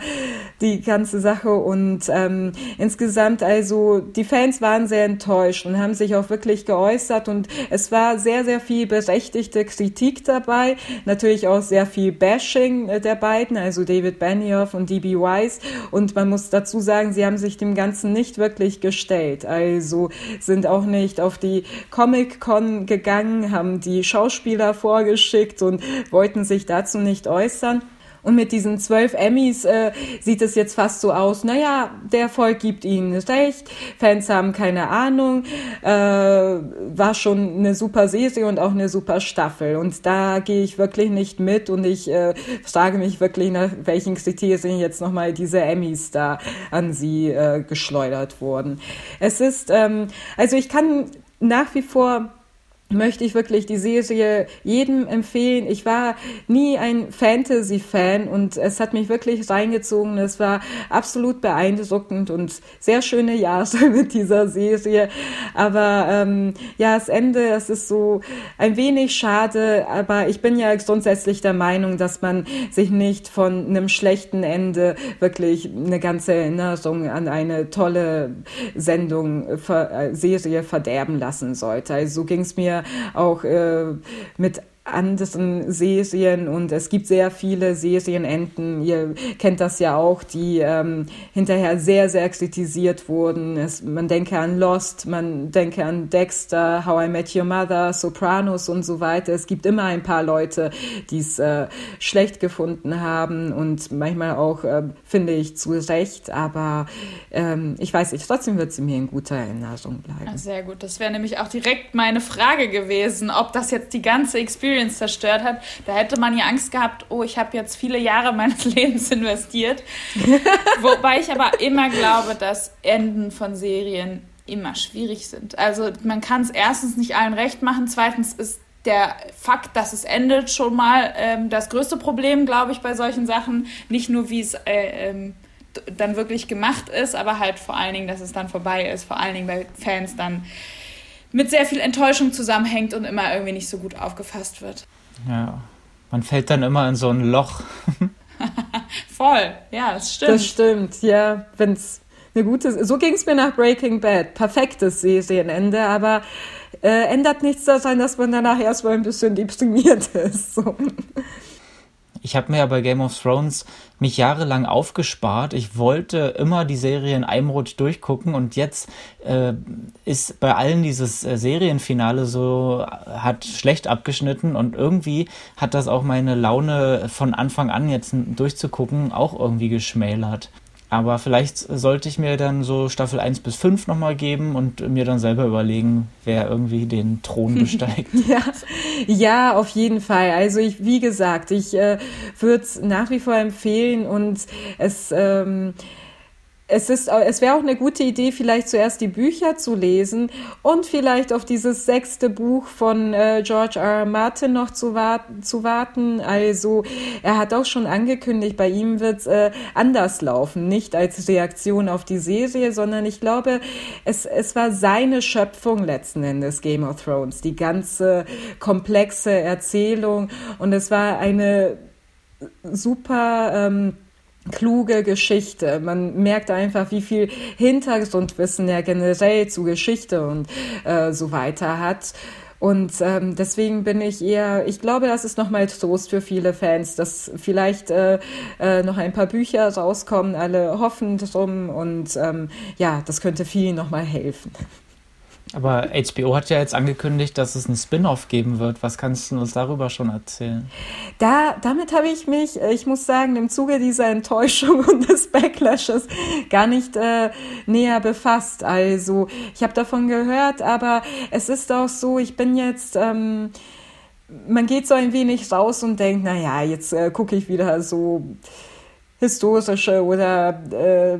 die ganze Sache und ähm, insgesamt also die Fans waren sehr enttäuscht und haben sich auch wirklich geäußert und es war sehr sehr viel berechtigte Kritik dabei, natürlich auch sehr viel Bashing äh, der beiden, also David Benioff und D.B. Weiss und man muss dazu sagen, sie haben sich dem Ganzen nicht wirklich gestellt, also sind auch nicht auf die Comic Con gegangen, haben die Schauspieler vorgeschickt und wollten sich dazu nicht äußern. Und mit diesen zwölf Emmys äh, sieht es jetzt fast so aus, naja, der Erfolg gibt ihnen recht, Fans haben keine Ahnung, äh, war schon eine super Serie und auch eine super Staffel. Und da gehe ich wirklich nicht mit und ich äh, frage mich wirklich, nach welchen Kriterien jetzt nochmal diese Emmys da an sie äh, geschleudert wurden. Es ist, ähm, also ich kann nach wie vor möchte ich wirklich die Serie jedem empfehlen. Ich war nie ein Fantasy-Fan und es hat mich wirklich reingezogen. Es war absolut beeindruckend und sehr schöne Jahre mit dieser Serie. Aber ähm, ja, das Ende, es ist so ein wenig schade, aber ich bin ja grundsätzlich der Meinung, dass man sich nicht von einem schlechten Ende wirklich eine ganze Erinnerung an eine tolle Sendung, äh, Serie verderben lassen sollte. Also so ging es mir auch äh, mit anderen Serien und es gibt sehr viele Serienenden, ihr kennt das ja auch, die ähm, hinterher sehr, sehr kritisiert wurden. Es, man denke an Lost, man denke an Dexter, How I Met Your Mother, Sopranos und so weiter. Es gibt immer ein paar Leute, die es äh, schlecht gefunden haben und manchmal auch, äh, finde ich, zu Recht, aber ähm, ich weiß nicht, trotzdem wird sie mir in guter Erinnerung bleiben. Sehr gut, das wäre nämlich auch direkt meine Frage gewesen, ob das jetzt die ganze Experience Experience zerstört hat, da hätte man ja Angst gehabt, oh, ich habe jetzt viele Jahre meines Lebens investiert. Wobei ich aber immer glaube, dass Enden von Serien immer schwierig sind. Also man kann es erstens nicht allen recht machen, zweitens ist der Fakt, dass es endet, schon mal ähm, das größte Problem, glaube ich, bei solchen Sachen. Nicht nur, wie es äh, ähm, dann wirklich gemacht ist, aber halt vor allen Dingen, dass es dann vorbei ist. Vor allen Dingen bei Fans dann mit sehr viel Enttäuschung zusammenhängt und immer irgendwie nicht so gut aufgefasst wird. Ja, man fällt dann immer in so ein Loch. Voll, ja, das stimmt. Das stimmt, ja, wenn es eine gute, so ging es mir nach Breaking Bad, perfektes Serienende, aber äh, ändert nichts daran, dass man danach erstmal ein bisschen deprimiert ist. So. Ich habe mir ja bei Game of Thrones mich jahrelang aufgespart. Ich wollte immer die Serie in einem Rutsch durchgucken und jetzt äh, ist bei allen dieses äh, Serienfinale so, hat schlecht abgeschnitten und irgendwie hat das auch meine Laune von Anfang an jetzt durchzugucken auch irgendwie geschmälert. Aber vielleicht sollte ich mir dann so Staffel 1 bis 5 nochmal geben und mir dann selber überlegen, wer irgendwie den Thron besteigt. ja. ja, auf jeden Fall. Also ich, wie gesagt, ich äh, würde es nach wie vor empfehlen und es ähm, es ist, es wäre auch eine gute Idee, vielleicht zuerst die Bücher zu lesen und vielleicht auf dieses sechste Buch von äh, George R. R. Martin noch zu, warten, zu warten. Also er hat auch schon angekündigt, bei ihm wird es äh, anders laufen, nicht als Reaktion auf die Serie, sondern ich glaube, es, es war seine Schöpfung letzten Endes Game of Thrones, die ganze komplexe Erzählung und es war eine super ähm, kluge Geschichte. Man merkt einfach, wie viel Hintergrundwissen er generell zu Geschichte und äh, so weiter hat. Und ähm, deswegen bin ich eher, ich glaube, das ist nochmal Trost für viele Fans, dass vielleicht äh, äh, noch ein paar Bücher rauskommen, alle hoffen drum und ähm, ja, das könnte vielen nochmal helfen. Aber HBO hat ja jetzt angekündigt, dass es einen Spin-off geben wird. Was kannst du uns darüber schon erzählen? Da, damit habe ich mich, äh, ich muss sagen, im Zuge dieser Enttäuschung und des Backlashes gar nicht äh, näher befasst. Also ich habe davon gehört, aber es ist auch so, ich bin jetzt... Ähm, man geht so ein wenig raus und denkt, naja, jetzt äh, gucke ich wieder so historische oder äh,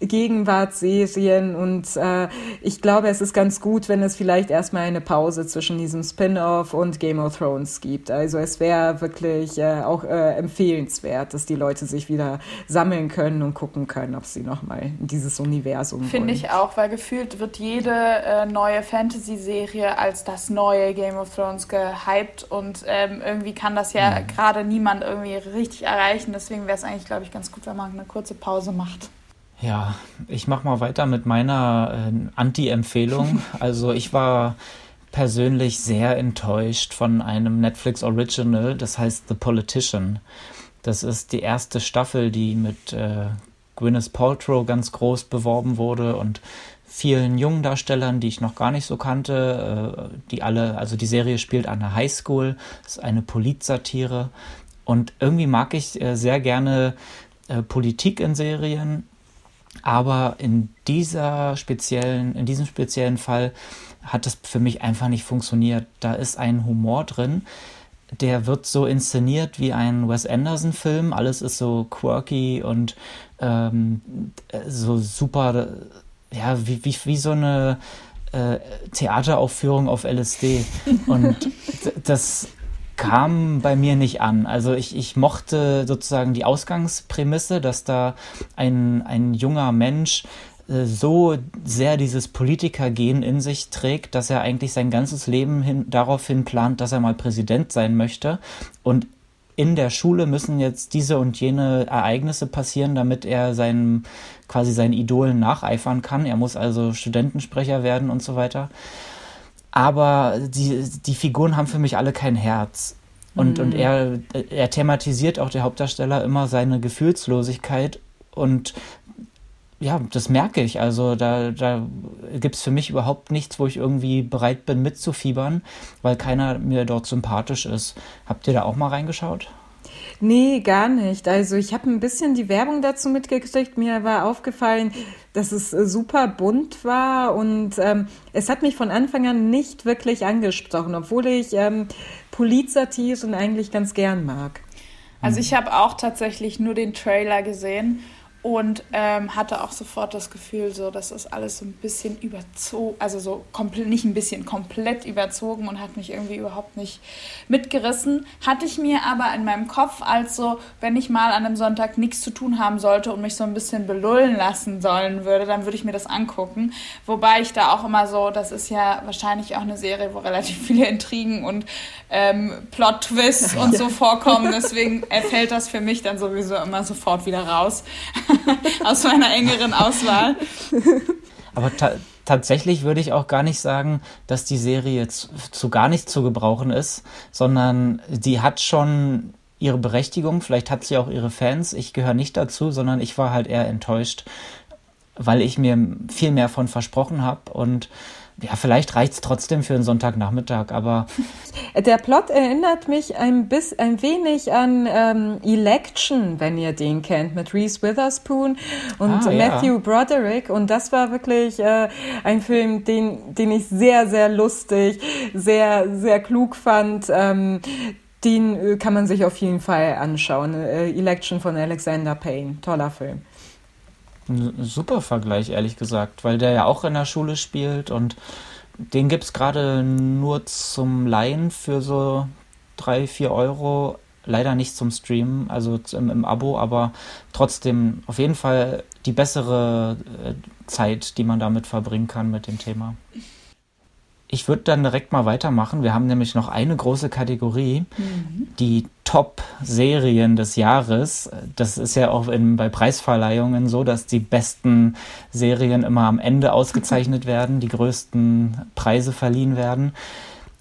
Gegenwartsserien und äh, ich glaube, es ist ganz gut, wenn es vielleicht erstmal eine Pause zwischen diesem Spin-off und Game of Thrones gibt. Also es wäre wirklich äh, auch äh, empfehlenswert, dass die Leute sich wieder sammeln können und gucken können, ob sie nochmal in dieses Universum Finde ich auch, weil gefühlt wird jede äh, neue Fantasy-Serie als das neue Game of Thrones gehypt und ähm, irgendwie kann das ja mhm. gerade niemand irgendwie richtig erreichen. Deswegen wäre es eigentlich, glaube ich, ganz gut, wenn man eine kurze Pause macht. Ja, ich mache mal weiter mit meiner äh, Anti-Empfehlung. Also ich war persönlich sehr enttäuscht von einem Netflix Original, das heißt The Politician. Das ist die erste Staffel, die mit äh, Gwyneth Paltrow ganz groß beworben wurde und vielen jungen Darstellern, die ich noch gar nicht so kannte, äh, die alle, also die Serie spielt an der Highschool, ist eine Politsatire und irgendwie mag ich äh, sehr gerne äh, Politik in Serien aber in dieser speziellen, in diesem speziellen Fall hat es für mich einfach nicht funktioniert. Da ist ein Humor drin, der wird so inszeniert wie ein Wes Anderson-Film. Alles ist so quirky und ähm, so super, ja, wie, wie, wie so eine äh, Theateraufführung auf LSD. Und das kam bei mir nicht an. Also ich, ich mochte sozusagen die Ausgangsprämisse, dass da ein, ein junger Mensch äh, so sehr dieses Politikergehen in sich trägt, dass er eigentlich sein ganzes Leben hin, daraufhin plant, dass er mal Präsident sein möchte. Und in der Schule müssen jetzt diese und jene Ereignisse passieren, damit er seinem quasi seinen Idolen nacheifern kann. Er muss also Studentensprecher werden und so weiter aber die, die Figuren haben für mich alle kein Herz. Und, mhm. und er, er thematisiert auch der Hauptdarsteller immer seine Gefühlslosigkeit und ja, das merke ich. Also da, da gibt es für mich überhaupt nichts, wo ich irgendwie bereit bin mitzufiebern, weil keiner mir dort sympathisch ist. Habt ihr da auch mal reingeschaut? Nee, gar nicht. Also ich habe ein bisschen die Werbung dazu mitgekriegt. Mir war aufgefallen, dass es äh, super bunt war und ähm, es hat mich von Anfang an nicht wirklich angesprochen, obwohl ich ähm, Polizsatiren eigentlich ganz gern mag. Also ich habe auch tatsächlich nur den Trailer gesehen und ähm, hatte auch sofort das Gefühl, so, dass das alles so ein bisschen überzogen, also so komplett, nicht ein bisschen, komplett überzogen und hat mich irgendwie überhaupt nicht mitgerissen. Hatte ich mir aber in meinem Kopf als so, wenn ich mal an einem Sonntag nichts zu tun haben sollte und mich so ein bisschen belullen lassen sollen würde, dann würde ich mir das angucken. Wobei ich da auch immer so, das ist ja wahrscheinlich auch eine Serie, wo relativ viele Intrigen und ähm, Plot-Twists und so vorkommen. Deswegen fällt das für mich dann sowieso immer sofort wieder raus. aus meiner engeren Auswahl. Aber ta tatsächlich würde ich auch gar nicht sagen, dass die Serie zu, zu gar nichts zu gebrauchen ist, sondern die hat schon ihre Berechtigung. Vielleicht hat sie auch ihre Fans. Ich gehöre nicht dazu, sondern ich war halt eher enttäuscht, weil ich mir viel mehr von versprochen habe und ja, vielleicht reicht es trotzdem für einen Sonntagnachmittag, aber. Der Plot erinnert mich ein, bis, ein wenig an ähm, Election, wenn ihr den kennt, mit Reese Witherspoon und ah, Matthew ja. Broderick. Und das war wirklich äh, ein Film, den, den ich sehr, sehr lustig, sehr, sehr klug fand. Ähm, den äh, kann man sich auf jeden Fall anschauen. Äh, Election von Alexander Payne. Toller Film ein super Vergleich, ehrlich gesagt, weil der ja auch in der Schule spielt und den gibt es gerade nur zum Leihen für so drei, vier Euro. Leider nicht zum Streamen, also im, im Abo, aber trotzdem auf jeden Fall die bessere äh, Zeit, die man damit verbringen kann mit dem Thema. Ich würde dann direkt mal weitermachen. Wir haben nämlich noch eine große Kategorie, mhm. die Top-Serien des Jahres. Das ist ja auch in, bei Preisverleihungen so, dass die besten Serien immer am Ende ausgezeichnet werden, die größten Preise verliehen werden.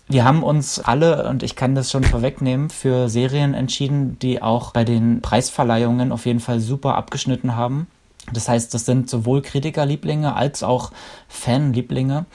Wir haben uns alle, und ich kann das schon vorwegnehmen, für Serien entschieden, die auch bei den Preisverleihungen auf jeden Fall super abgeschnitten haben. Das heißt, das sind sowohl Kritikerlieblinge als auch Fanlieblinge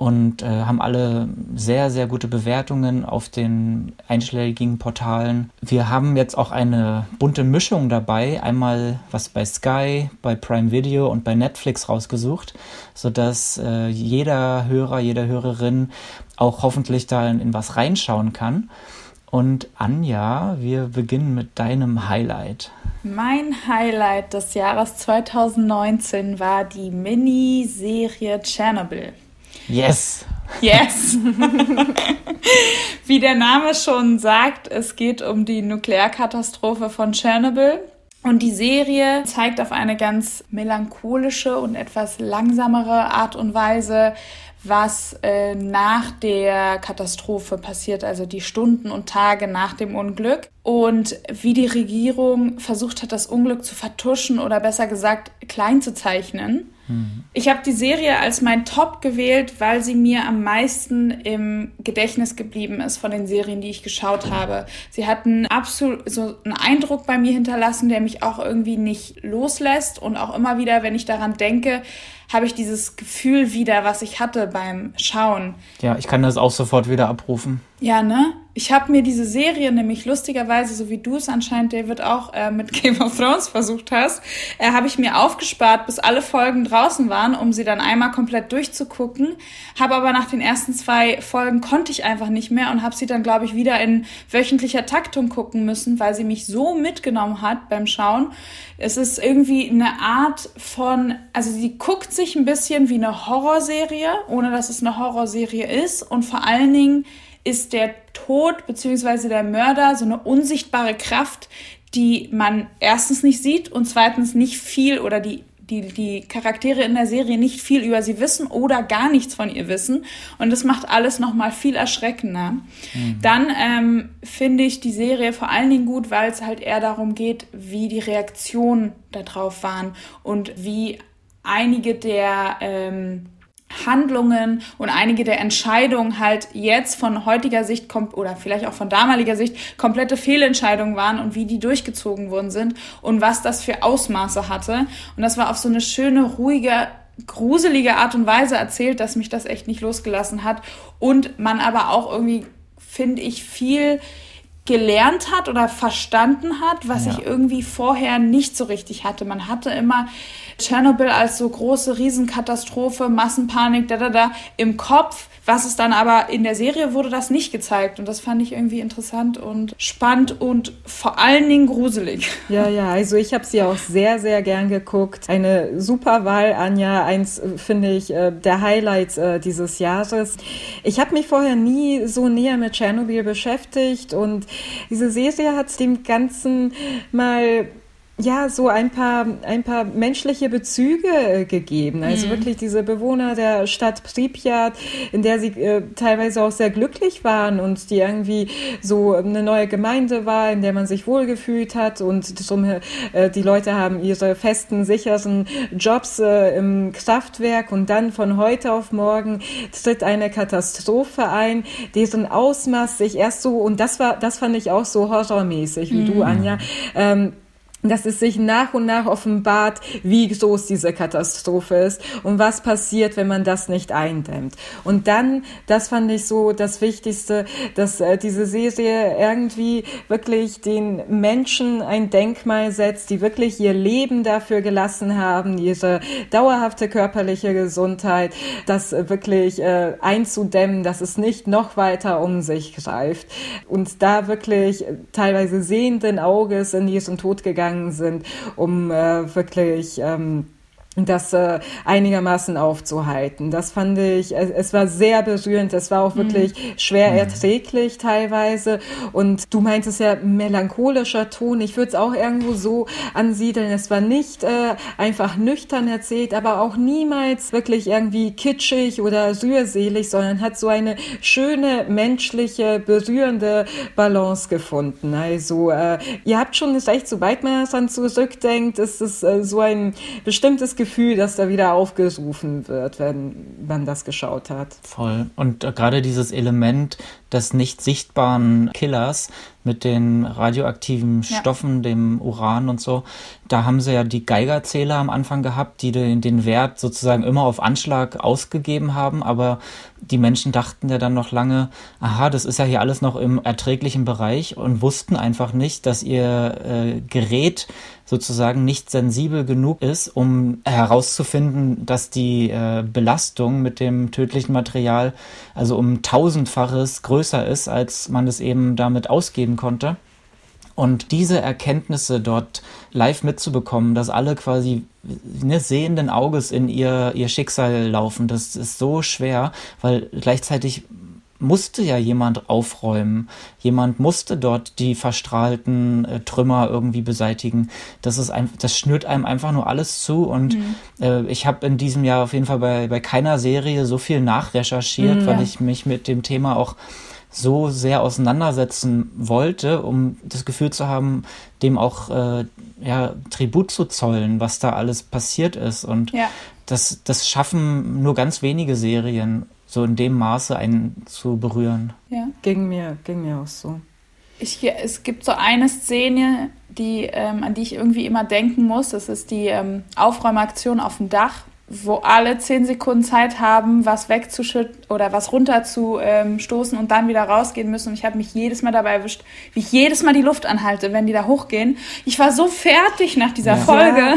und äh, haben alle sehr, sehr gute Bewertungen auf den einschlägigen Portalen. Wir haben jetzt auch eine bunte Mischung dabei, einmal was bei Sky, bei Prime Video und bei Netflix rausgesucht, sodass äh, jeder Hörer, jede Hörerin auch hoffentlich da in, in was reinschauen kann. Und Anja, wir beginnen mit deinem Highlight. Mein Highlight des Jahres 2019 war die Miniserie Chernobyl. Yes. Yes. Wie der Name schon sagt, es geht um die Nuklearkatastrophe von Tschernobyl. Und die Serie zeigt auf eine ganz melancholische und etwas langsamere Art und Weise, was äh, nach der Katastrophe passiert, also die Stunden und Tage nach dem Unglück und wie die Regierung versucht hat, das Unglück zu vertuschen oder besser gesagt klein zu zeichnen. Mhm. Ich habe die Serie als mein Top gewählt, weil sie mir am meisten im Gedächtnis geblieben ist von den Serien, die ich geschaut habe. Sie hat einen absolut so einen Eindruck bei mir hinterlassen, der mich auch irgendwie nicht loslässt und auch immer wieder, wenn ich daran denke, habe ich dieses Gefühl wieder, was ich hatte beim Schauen. Ja, ich kann das auch sofort wieder abrufen. Ja, ne? Ich habe mir diese Serie nämlich lustigerweise, so wie du es anscheinend, David, auch äh, mit Game of Thrones versucht hast, äh, habe ich mir aufgespart, bis alle Folgen draußen waren, um sie dann einmal komplett durchzugucken. Habe aber nach den ersten zwei Folgen konnte ich einfach nicht mehr und habe sie dann, glaube ich, wieder in wöchentlicher Taktung gucken müssen, weil sie mich so mitgenommen hat beim Schauen. Es ist irgendwie eine Art von, also sie guckt sich ein bisschen wie eine Horrorserie, ohne dass es eine Horrorserie ist und vor allen Dingen ist der Tod bzw. der Mörder so eine unsichtbare Kraft, die man erstens nicht sieht und zweitens nicht viel oder die die, die Charaktere in der Serie nicht viel über sie wissen oder gar nichts von ihr wissen. Und das macht alles nochmal viel erschreckender. Mhm. Dann ähm, finde ich die Serie vor allen Dingen gut, weil es halt eher darum geht, wie die Reaktionen darauf waren und wie einige der ähm, Handlungen und einige der Entscheidungen halt jetzt von heutiger Sicht oder vielleicht auch von damaliger Sicht komplette Fehlentscheidungen waren und wie die durchgezogen worden sind und was das für Ausmaße hatte. Und das war auf so eine schöne, ruhige, gruselige Art und Weise erzählt, dass mich das echt nicht losgelassen hat. Und man aber auch irgendwie, finde ich, viel gelernt hat oder verstanden hat, was ja. ich irgendwie vorher nicht so richtig hatte. Man hatte immer Tschernobyl als so große Riesenkatastrophe, Massenpanik, da, da, da im Kopf. Was es dann aber in der Serie wurde das nicht gezeigt. Und das fand ich irgendwie interessant und spannend und vor allen Dingen gruselig. Ja, ja, also ich habe sie auch sehr, sehr gern geguckt. Eine super Wahl, Anja. Eins äh, finde ich äh, der Highlights äh, dieses Jahres. Ich habe mich vorher nie so näher mit Tschernobyl beschäftigt und diese Serie hat dem Ganzen mal ja, so ein paar, ein paar menschliche Bezüge äh, gegeben. Also mhm. wirklich diese Bewohner der Stadt Pripyat, in der sie äh, teilweise auch sehr glücklich waren und die irgendwie so eine neue Gemeinde war, in der man sich wohlgefühlt hat und drum, äh, die Leute haben ihre festen, sicheren Jobs äh, im Kraftwerk und dann von heute auf morgen tritt eine Katastrophe ein, deren Ausmaß sich erst so, und das war, das fand ich auch so horrormäßig, wie mhm. du, Anja, ähm, dass es sich nach und nach offenbart, wie groß diese Katastrophe ist und was passiert, wenn man das nicht eindämmt. Und dann, das fand ich so das Wichtigste, dass äh, diese Serie irgendwie wirklich den Menschen ein Denkmal setzt, die wirklich ihr Leben dafür gelassen haben, ihre dauerhafte körperliche Gesundheit, das wirklich äh, einzudämmen, dass es nicht noch weiter um sich greift und da wirklich teilweise sehenden Auges in ihren Tod gegangen gegangen sind, um äh, wirklich ähm, das äh, einigermaßen aufzuhalten. Das fand ich, es, es, war sehr berührend, es war auch wirklich mhm. schwer mhm. erträglich teilweise. Und du meintest ja melancholischer Ton. Ich würde es auch irgendwo so ansiedeln. Es war nicht äh, einfach nüchtern erzählt, aber auch niemals wirklich irgendwie kitschig oder rührselig, sondern hat so eine schöne, menschliche, berührende Balance gefunden. Also äh, ihr habt schon recht, sobald man daran zurückdenkt, ist es äh, so ein bestimmtes Gefühl, dass da wieder aufgerufen wird, wenn man das geschaut hat. Voll. Und äh, gerade dieses Element des nicht sichtbaren Killers mit den radioaktiven Stoffen, ja. dem Uran und so, da haben sie ja die Geigerzähler am Anfang gehabt, die den, den Wert sozusagen immer auf Anschlag ausgegeben haben, aber die Menschen dachten ja dann noch lange, aha, das ist ja hier alles noch im erträglichen Bereich und wussten einfach nicht, dass ihr äh, Gerät sozusagen nicht sensibel genug ist, um herauszufinden, dass die äh, Belastung mit dem tödlichen Material also um tausendfaches größer ist, als man es eben damit ausgeben konnte. Und diese Erkenntnisse dort live mitzubekommen, dass alle quasi ne, sehenden Auges in ihr, ihr Schicksal laufen, das ist so schwer, weil gleichzeitig musste ja jemand aufräumen. Jemand musste dort die verstrahlten äh, Trümmer irgendwie beseitigen. Das ist ein, das schnürt einem einfach nur alles zu. Und mhm. äh, ich habe in diesem Jahr auf jeden Fall bei, bei keiner Serie so viel nachrecherchiert, mhm, weil ich mich mit dem Thema auch so sehr auseinandersetzen wollte, um das Gefühl zu haben, dem auch äh, ja, Tribut zu zollen, was da alles passiert ist. Und ja. das, das schaffen nur ganz wenige Serien so in dem Maße einen zu berühren. Ja. Ging mir, ging mir auch so. Ich, es gibt so eine Szene, die, ähm, an die ich irgendwie immer denken muss. Das ist die ähm, Aufräumaktion auf dem Dach, wo alle zehn Sekunden Zeit haben, was wegzuschütten oder was runterzustoßen und dann wieder rausgehen müssen. Und ich habe mich jedes Mal dabei erwischt, wie ich jedes Mal die Luft anhalte, wenn die da hochgehen. Ich war so fertig nach dieser ja. Folge.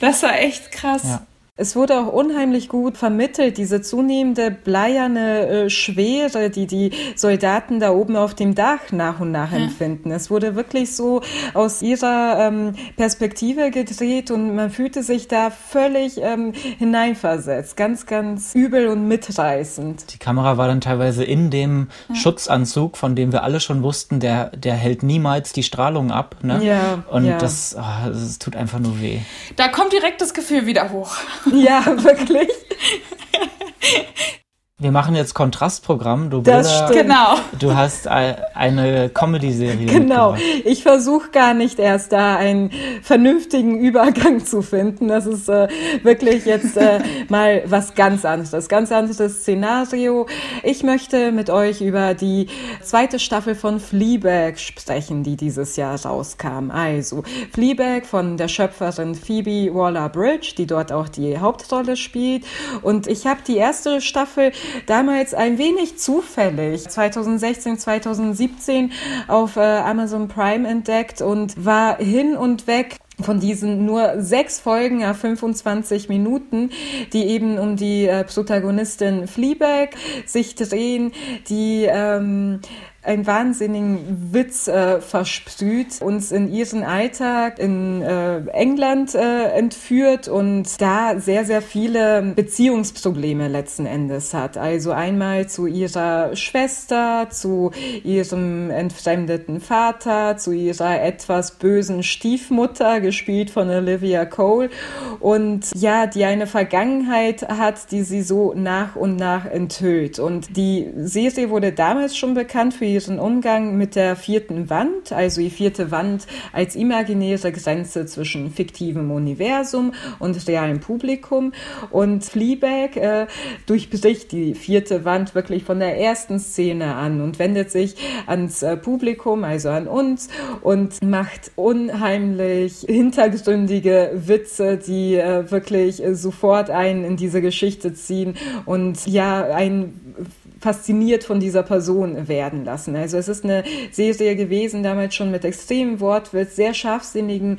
Das war echt krass. Ja. Es wurde auch unheimlich gut vermittelt, diese zunehmende bleierne äh, Schwere, die die Soldaten da oben auf dem Dach nach und nach hm. empfinden. Es wurde wirklich so aus ihrer ähm, Perspektive gedreht und man fühlte sich da völlig ähm, hineinversetzt. Ganz, ganz übel und mitreißend. Die Kamera war dann teilweise in dem hm. Schutzanzug, von dem wir alle schon wussten, der, der hält niemals die Strahlung ab. Ne? Ja, und ja. Das, oh, das tut einfach nur weh. Da kommt direkt das Gefühl wieder hoch. Ja, wirklich. Wir machen jetzt Kontrastprogramm. Du, das Bilder. Genau. Du hast eine Comedy-Serie. Genau. Ich versuche gar nicht erst da einen vernünftigen Übergang zu finden. Das ist äh, wirklich jetzt äh, mal was ganz anderes. Ganz anderes Szenario. Ich möchte mit euch über die zweite Staffel von Fleabag sprechen, die dieses Jahr rauskam. Also Fleabag von der Schöpferin Phoebe Waller-Bridge, die dort auch die Hauptrolle spielt. Und ich habe die erste Staffel damals ein wenig zufällig 2016, 2017 auf äh, Amazon Prime entdeckt und war hin und weg von diesen nur sechs Folgen, ja 25 Minuten, die eben um die äh, Protagonistin Fleabag sich drehen, die ähm, einen wahnsinnigen Witz äh, versprüht, uns in ihren Alltag in äh, England äh, entführt und da sehr, sehr viele Beziehungsprobleme letzten Endes hat. Also einmal zu ihrer Schwester, zu ihrem entfremdeten Vater, zu ihrer etwas bösen Stiefmutter, gespielt von Olivia Cole und ja, die eine Vergangenheit hat, die sie so nach und nach enthüllt. Und die Serie wurde damals schon bekannt für ihren Umgang mit der vierten Wand, also die vierte Wand als imaginäre Grenze zwischen fiktivem Universum und realem Publikum. Und Fleabag äh, durchbricht die vierte Wand wirklich von der ersten Szene an und wendet sich ans äh, Publikum, also an uns, und macht unheimlich hintergründige Witze, die äh, wirklich sofort einen in diese Geschichte ziehen und ja, ein fasziniert von dieser Person werden lassen. Also es ist eine Serie gewesen, damals schon mit extremem Wortwitz, sehr scharfsinnigen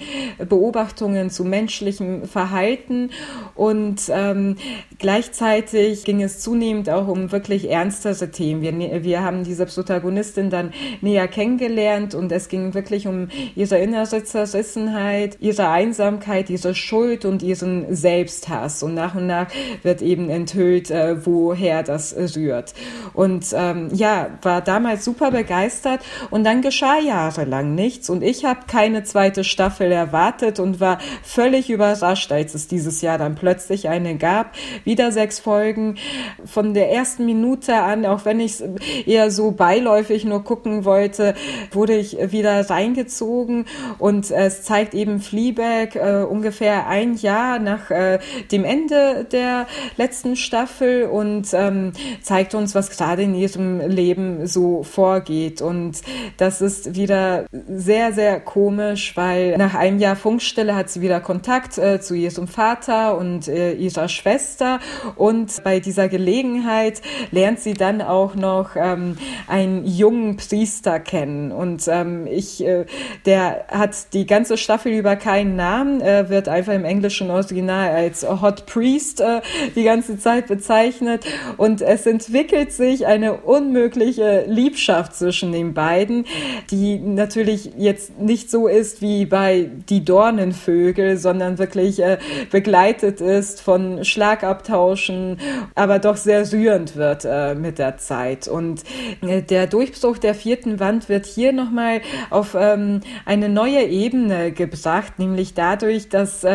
Beobachtungen zu menschlichem Verhalten und ähm, gleichzeitig ging es zunehmend auch um wirklich ernstere Themen. Wir, ne, wir haben diese Protagonistin dann näher kennengelernt und es ging wirklich um ihre innere Zerrissenheit, ihre Einsamkeit, ihre Schuld und ihren Selbsthass und nach und nach wird eben enthüllt, äh, woher das rührt. Und ähm, ja, war damals super begeistert. Und dann geschah jahrelang nichts. Und ich habe keine zweite Staffel erwartet und war völlig überrascht, als es dieses Jahr dann plötzlich eine gab. Wieder sechs Folgen. Von der ersten Minute an, auch wenn ich eher so beiläufig nur gucken wollte, wurde ich wieder reingezogen. Und es zeigt eben Fleabag äh, ungefähr ein Jahr nach äh, dem Ende der letzten Staffel und ähm, zeigt uns, was gerade in ihrem Leben so vorgeht. Und das ist wieder sehr, sehr komisch, weil nach einem Jahr Funkstille hat sie wieder Kontakt äh, zu ihrem Vater und äh, ihrer Schwester. Und bei dieser Gelegenheit lernt sie dann auch noch ähm, einen jungen Priester kennen. Und ähm, ich, äh, der hat die ganze Staffel über keinen Namen, äh, wird einfach im englischen Original als Hot Priest äh, die ganze Zeit bezeichnet. Und es entwickelt sich eine unmögliche Liebschaft zwischen den beiden, die natürlich jetzt nicht so ist wie bei Die Dornenvögel, sondern wirklich äh, begleitet ist von Schlagabtauschen, aber doch sehr rührend wird äh, mit der Zeit. Und äh, der Durchbruch der vierten Wand wird hier nochmal auf ähm, eine neue Ebene gebracht, nämlich dadurch, dass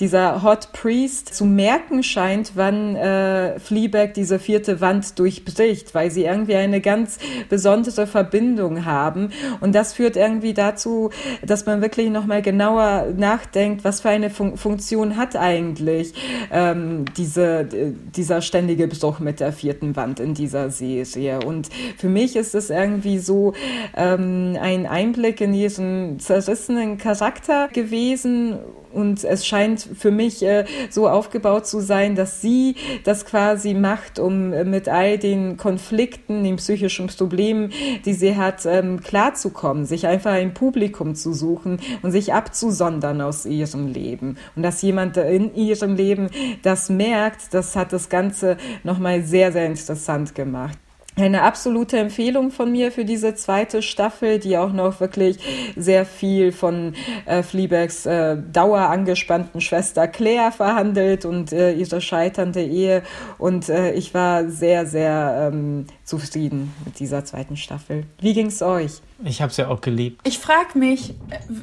dieser Hot Priest zu merken scheint, wann äh, Fleabag diese vierte Wand durchbricht, weil sie irgendwie eine ganz besondere Verbindung haben. Und das führt irgendwie dazu, dass man wirklich nochmal genauer nachdenkt, was für eine Fun Funktion hat eigentlich ähm, diese, dieser ständige Bruch mit der vierten Wand in dieser Serie. Und für mich ist es irgendwie so ähm, ein Einblick in diesen zerrissenen Charakter gewesen und es scheint für mich äh, so aufgebaut zu sein, dass sie das quasi macht, um äh, mit all den Konflikten, den psychischen Problemen, die sie hat, ähm, klarzukommen, sich einfach ein Publikum zu suchen und sich abzusondern aus ihrem Leben. Und dass jemand in ihrem Leben das merkt, das hat das Ganze nochmal sehr, sehr interessant gemacht eine absolute Empfehlung von mir für diese zweite Staffel, die auch noch wirklich sehr viel von äh, Fleabags äh, dauerangespannten Schwester Claire verhandelt und äh, ihre scheiternde Ehe. Und äh, ich war sehr, sehr ähm, zufrieden mit dieser zweiten Staffel. Wie ging's euch? Ich habe es ja auch geliebt. Ich frage mich,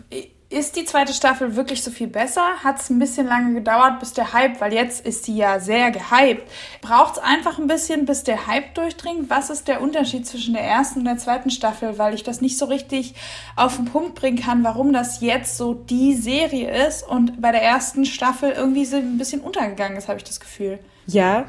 äh, ist die zweite Staffel wirklich so viel besser? Hat es ein bisschen lange gedauert, bis der Hype, weil jetzt ist sie ja sehr gehypt. Braucht es einfach ein bisschen, bis der Hype durchdringt? Was ist der Unterschied zwischen der ersten und der zweiten Staffel? Weil ich das nicht so richtig auf den Punkt bringen kann, warum das jetzt so die Serie ist und bei der ersten Staffel irgendwie so ein bisschen untergegangen ist, habe ich das Gefühl. Ja,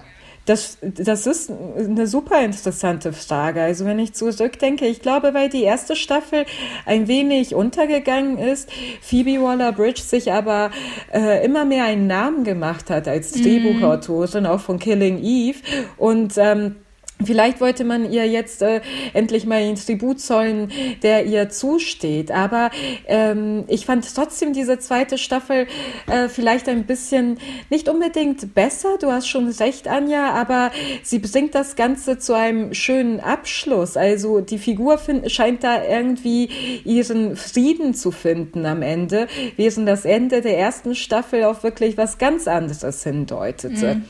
das, das ist eine super interessante Frage. Also wenn ich zurückdenke, ich glaube, weil die erste Staffel ein wenig untergegangen ist, Phoebe Waller-Bridge sich aber äh, immer mehr einen Namen gemacht hat als mhm. Drehbuchautorin, mm. auch von Killing Eve und ähm, Vielleicht wollte man ihr jetzt äh, endlich mal den Tribut zollen, der ihr zusteht. Aber ähm, ich fand trotzdem diese zweite Staffel äh, vielleicht ein bisschen nicht unbedingt besser. Du hast schon recht, Anja, aber sie bringt das Ganze zu einem schönen Abschluss. Also die Figur find, scheint da irgendwie ihren Frieden zu finden am Ende, während das Ende der ersten Staffel auf wirklich was ganz anderes hindeutete. Mhm.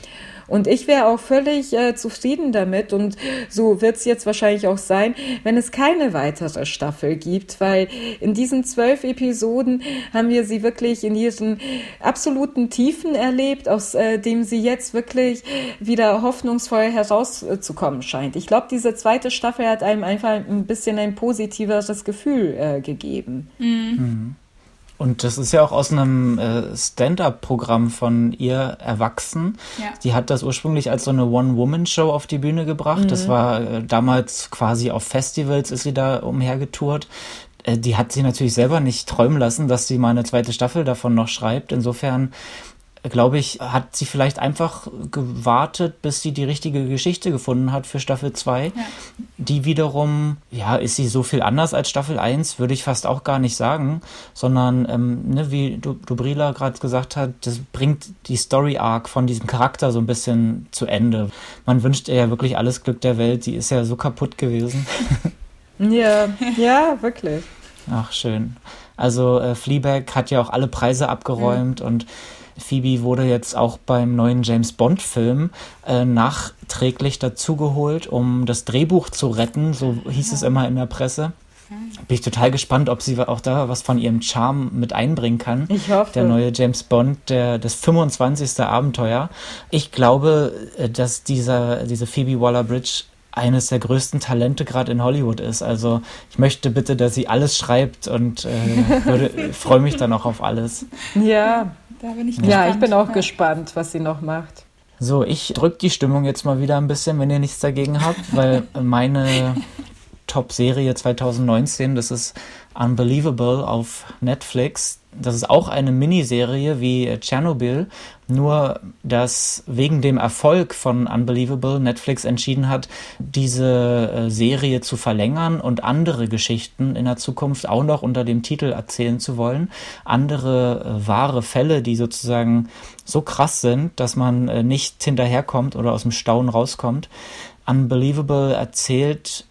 Und ich wäre auch völlig äh, zufrieden damit und so wird es jetzt wahrscheinlich auch sein, wenn es keine weitere Staffel gibt, weil in diesen zwölf Episoden haben wir sie wirklich in diesen absoluten Tiefen erlebt, aus äh, dem sie jetzt wirklich wieder hoffnungsvoll herauszukommen scheint. Ich glaube, diese zweite Staffel hat einem einfach ein bisschen ein positiveres Gefühl äh, gegeben. Mhm. Mhm. Und das ist ja auch aus einem äh, Stand-up-Programm von ihr erwachsen. Ja. Die hat das ursprünglich als so eine One-Woman-Show auf die Bühne gebracht. Mhm. Das war äh, damals quasi auf Festivals ist sie da umhergetourt. Äh, die hat sie natürlich selber nicht träumen lassen, dass sie mal eine zweite Staffel davon noch schreibt. Insofern glaube ich, hat sie vielleicht einfach gewartet, bis sie die richtige Geschichte gefunden hat für Staffel 2. Ja. Die wiederum, ja, ist sie so viel anders als Staffel 1, würde ich fast auch gar nicht sagen, sondern, ähm, ne, wie Dubrila gerade gesagt hat, das bringt die Story-Arc von diesem Charakter so ein bisschen zu Ende. Man wünscht ihr ja wirklich alles Glück der Welt, die ist ja so kaputt gewesen. ja, ja, wirklich. Ach, schön. Also äh, Fleabag hat ja auch alle Preise abgeräumt mhm. und Phoebe wurde jetzt auch beim neuen James Bond-Film äh, nachträglich dazugeholt, um das Drehbuch zu retten, so hieß es immer in der Presse. Bin ich total gespannt, ob sie auch da was von ihrem Charme mit einbringen kann. Ich hoffe. Der neue James Bond, der, das 25. Abenteuer. Ich glaube, äh, dass dieser, diese Phoebe Waller-Bridge eines der größten Talente gerade in Hollywood ist. Also ich möchte bitte, dass sie alles schreibt und äh, freue mich dann auch auf alles. Ja, da bin ich Ja, ich bin auch ja. gespannt, was sie noch macht. So, ich drücke die Stimmung jetzt mal wieder ein bisschen, wenn ihr nichts dagegen habt, weil meine Top-Serie 2019, das ist Unbelievable auf Netflix. Das ist auch eine Miniserie wie Tschernobyl, nur dass wegen dem Erfolg von Unbelievable Netflix entschieden hat, diese äh, Serie zu verlängern und andere Geschichten in der Zukunft auch noch unter dem Titel erzählen zu wollen. Andere äh, wahre Fälle, die sozusagen so krass sind, dass man äh, nicht hinterherkommt oder aus dem Staunen rauskommt. Unbelievable erzählt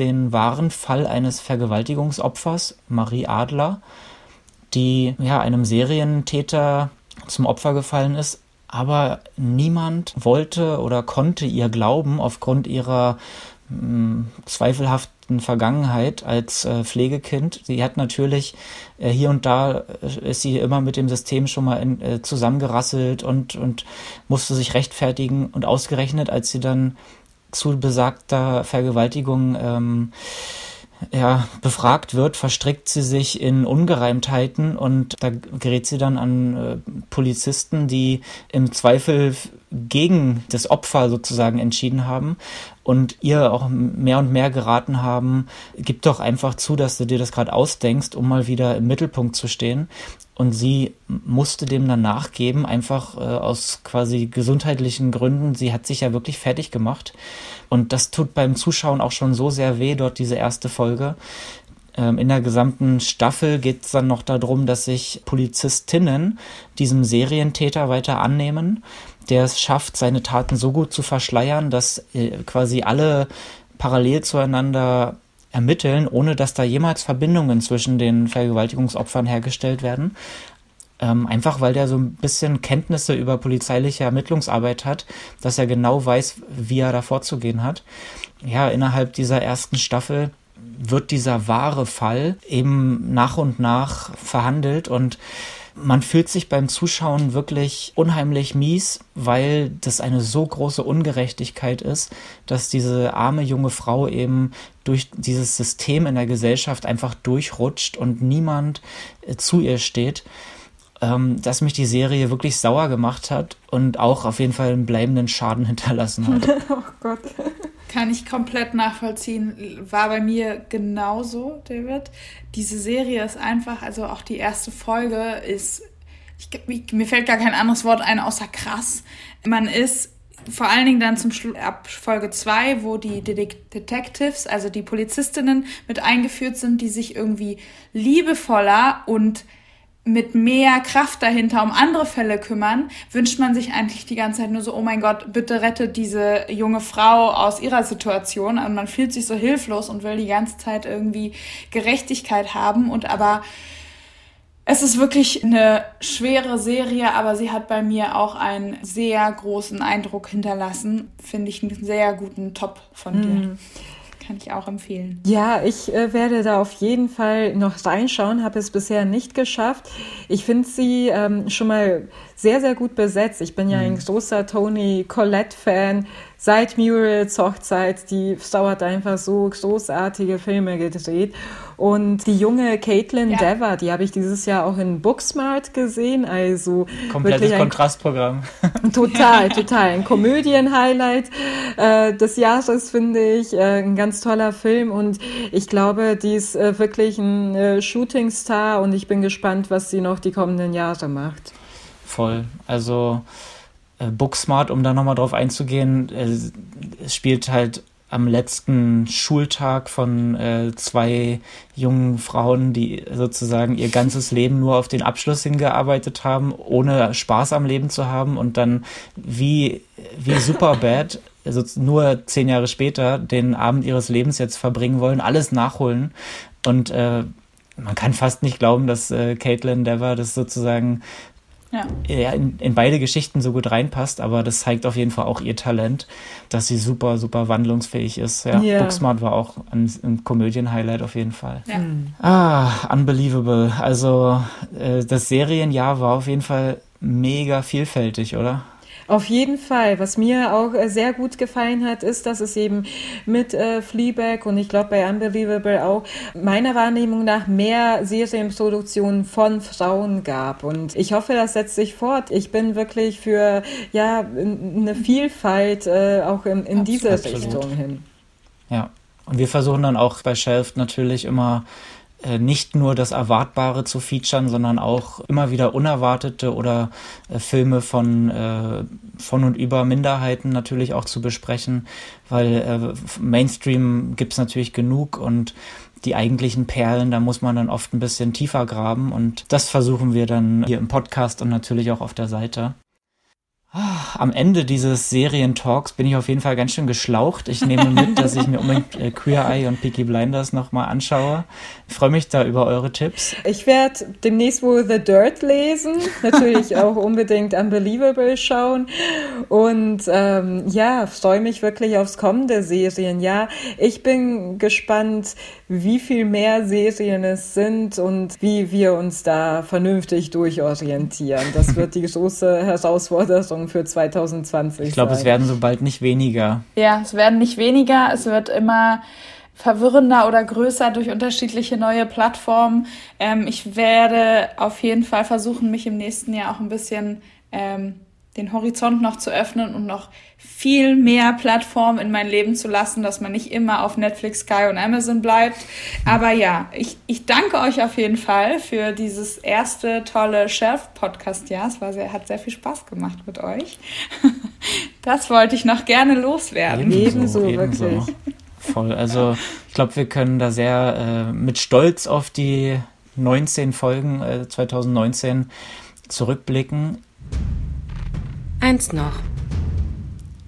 den wahren Fall eines Vergewaltigungsopfers, Marie Adler, die ja einem Serientäter zum Opfer gefallen ist, aber niemand wollte oder konnte ihr glauben aufgrund ihrer mh, hm, zweifelhaften Vergangenheit als äh, Pflegekind. Sie hat natürlich äh, hier und da äh, ist sie immer mit dem System schon mal in, äh, zusammengerasselt und, und musste sich rechtfertigen und ausgerechnet, als sie dann zu besagter Vergewaltigung ähm, ja, befragt wird, verstrickt sie sich in Ungereimtheiten und da gerät sie dann an äh, Polizisten, die im Zweifel gegen das Opfer sozusagen entschieden haben und ihr auch mehr und mehr geraten haben, gib doch einfach zu, dass du dir das gerade ausdenkst, um mal wieder im Mittelpunkt zu stehen. Und sie musste dem dann nachgeben, einfach äh, aus quasi gesundheitlichen Gründen. Sie hat sich ja wirklich fertig gemacht. Und das tut beim Zuschauen auch schon so sehr weh, dort diese erste Folge. Ähm, in der gesamten Staffel geht es dann noch darum, dass sich Polizistinnen diesem Serientäter weiter annehmen, der es schafft, seine Taten so gut zu verschleiern, dass äh, quasi alle parallel zueinander ermitteln, ohne dass da jemals Verbindungen zwischen den Vergewaltigungsopfern hergestellt werden. Ähm, einfach weil der so ein bisschen Kenntnisse über polizeiliche Ermittlungsarbeit hat, dass er genau weiß, wie er da vorzugehen hat. Ja, innerhalb dieser ersten Staffel wird dieser wahre Fall eben nach und nach verhandelt und man fühlt sich beim Zuschauen wirklich unheimlich mies, weil das eine so große Ungerechtigkeit ist, dass diese arme junge Frau eben durch dieses System in der Gesellschaft einfach durchrutscht und niemand äh, zu ihr steht ähm, dass mich die Serie wirklich sauer gemacht hat und auch auf jeden Fall einen bleibenden Schaden hinterlassen hat. oh Gott. Kann ich komplett nachvollziehen. War bei mir genauso, David. Diese Serie ist einfach, also auch die erste Folge ist, ich, mir fällt gar kein anderes Wort ein, außer krass. Man ist vor allen Dingen dann zum Schluss ab Folge 2, wo die Detectives, also die Polizistinnen mit eingeführt sind, die sich irgendwie liebevoller und mit mehr Kraft dahinter um andere Fälle kümmern, wünscht man sich eigentlich die ganze Zeit nur so, oh mein Gott, bitte rettet diese junge Frau aus ihrer Situation. Und man fühlt sich so hilflos und will die ganze Zeit irgendwie Gerechtigkeit haben. Und aber es ist wirklich eine schwere Serie, aber sie hat bei mir auch einen sehr großen Eindruck hinterlassen. Finde ich einen sehr guten Top von dir. Mhm kann ich auch empfehlen. Ja, ich äh, werde da auf jeden Fall noch reinschauen, habe es bisher nicht geschafft. Ich finde sie ähm, schon mal sehr, sehr gut besetzt. Ich bin ja ein mhm. großer Tony Collette-Fan. Seit Murals Hochzeit, die Frau hat einfach so großartige Filme gedreht. Und die junge Caitlin ja. Dever, die habe ich dieses Jahr auch in Booksmart gesehen. Also komplettes Kontrastprogramm. Total, total. Ein Komödien-Highlight äh, des Jahres, finde ich. Äh, ein ganz toller Film. Und ich glaube, die ist äh, wirklich ein äh, Shootingstar und ich bin gespannt, was sie noch die kommenden Jahre macht voll. Also Booksmart, um da nochmal drauf einzugehen, äh, es spielt halt am letzten Schultag von äh, zwei jungen Frauen, die sozusagen ihr ganzes Leben nur auf den Abschluss hingearbeitet haben, ohne Spaß am Leben zu haben und dann wie, wie Superbad, also nur zehn Jahre später, den Abend ihres Lebens jetzt verbringen wollen, alles nachholen. Und äh, man kann fast nicht glauben, dass äh, Caitlin Dever das sozusagen ja. in, in, beide Geschichten so gut reinpasst, aber das zeigt auf jeden Fall auch ihr Talent, dass sie super, super wandlungsfähig ist. Ja, yeah. Booksmart war auch ein, ein Komödien-Highlight auf jeden Fall. Ja. Mhm. Ah, unbelievable. Also äh, das Serienjahr war auf jeden Fall mega vielfältig, oder? Auf jeden Fall. Was mir auch äh, sehr gut gefallen hat, ist, dass es eben mit äh, Fleabag und ich glaube bei Unbelievable auch meiner Wahrnehmung nach mehr Serienproduktionen von Frauen gab. Und ich hoffe, das setzt sich fort. Ich bin wirklich für ja eine Vielfalt äh, auch in, in diese Richtung hin. Ja. Und wir versuchen dann auch bei Shelf natürlich immer nicht nur das Erwartbare zu featuren, sondern auch immer wieder unerwartete oder äh, Filme von, äh, von und über Minderheiten natürlich auch zu besprechen, weil äh, Mainstream gibt's natürlich genug und die eigentlichen Perlen, da muss man dann oft ein bisschen tiefer graben und das versuchen wir dann hier im Podcast und natürlich auch auf der Seite. Am Ende dieses Serientalks bin ich auf jeden Fall ganz schön geschlaucht. Ich nehme mit, dass ich mir unbedingt äh, Queer Eye und Peaky Blinders nochmal anschaue. Ich freue mich da über eure Tipps. Ich werde demnächst wohl The Dirt lesen, natürlich auch unbedingt Unbelievable schauen und ähm, ja, freue mich wirklich aufs kommende Serien. Ja, ich bin gespannt, wie viel mehr Serien es sind und wie wir uns da vernünftig durchorientieren. Das wird die große Herausforderung für 2020 Ich glaube, es werden so bald nicht weniger. Ja, es werden nicht weniger. Es wird immer verwirrender oder größer durch unterschiedliche neue Plattformen. Ähm, ich werde auf jeden Fall versuchen, mich im nächsten Jahr auch ein bisschen ähm, den Horizont noch zu öffnen und noch viel mehr Plattformen in mein Leben zu lassen, dass man nicht immer auf Netflix, Sky und Amazon bleibt. Aber ja, ich, ich danke euch auf jeden Fall für dieses erste tolle Shelf-Podcast-Jahr. Es war sehr, hat sehr viel Spaß gemacht mit euch. Das wollte ich noch gerne loswerden. Ebenso, ebenso, ebenso. Voll. Also ich glaube, wir können da sehr äh, mit Stolz auf die 19 Folgen äh, 2019 zurückblicken. Eins noch.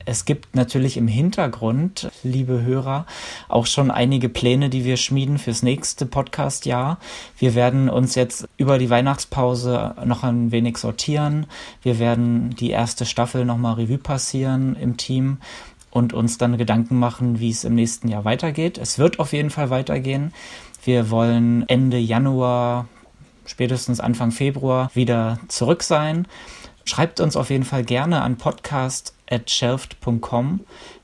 Es gibt natürlich im Hintergrund, liebe Hörer, auch schon einige Pläne, die wir schmieden fürs nächste Podcast-Jahr. Wir werden uns jetzt über die Weihnachtspause noch ein wenig sortieren. Wir werden die erste Staffel nochmal Revue passieren im Team und uns dann Gedanken machen, wie es im nächsten Jahr weitergeht. Es wird auf jeden Fall weitergehen. Wir wollen Ende Januar, spätestens Anfang Februar wieder zurück sein. Schreibt uns auf jeden Fall gerne an podcast.shelft.com,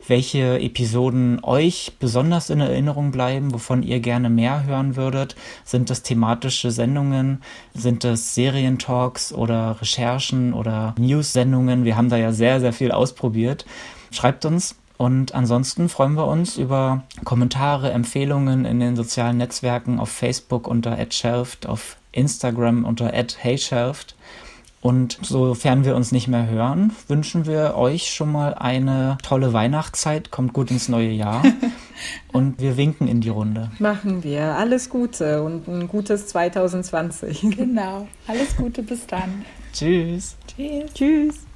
welche Episoden euch besonders in Erinnerung bleiben, wovon ihr gerne mehr hören würdet. Sind das thematische Sendungen? Sind das Serientalks oder Recherchen oder News-Sendungen? Wir haben da ja sehr, sehr viel ausprobiert. Schreibt uns. Und ansonsten freuen wir uns über Kommentare, Empfehlungen in den sozialen Netzwerken auf Facebook unter @shelft, auf Instagram unter @heyshelft. Und sofern wir uns nicht mehr hören, wünschen wir euch schon mal eine tolle Weihnachtszeit. Kommt gut ins neue Jahr. und wir winken in die Runde. Machen wir. Alles Gute und ein gutes 2020. Genau. Alles Gute bis dann. Tschüss. Tschüss. Tschüss.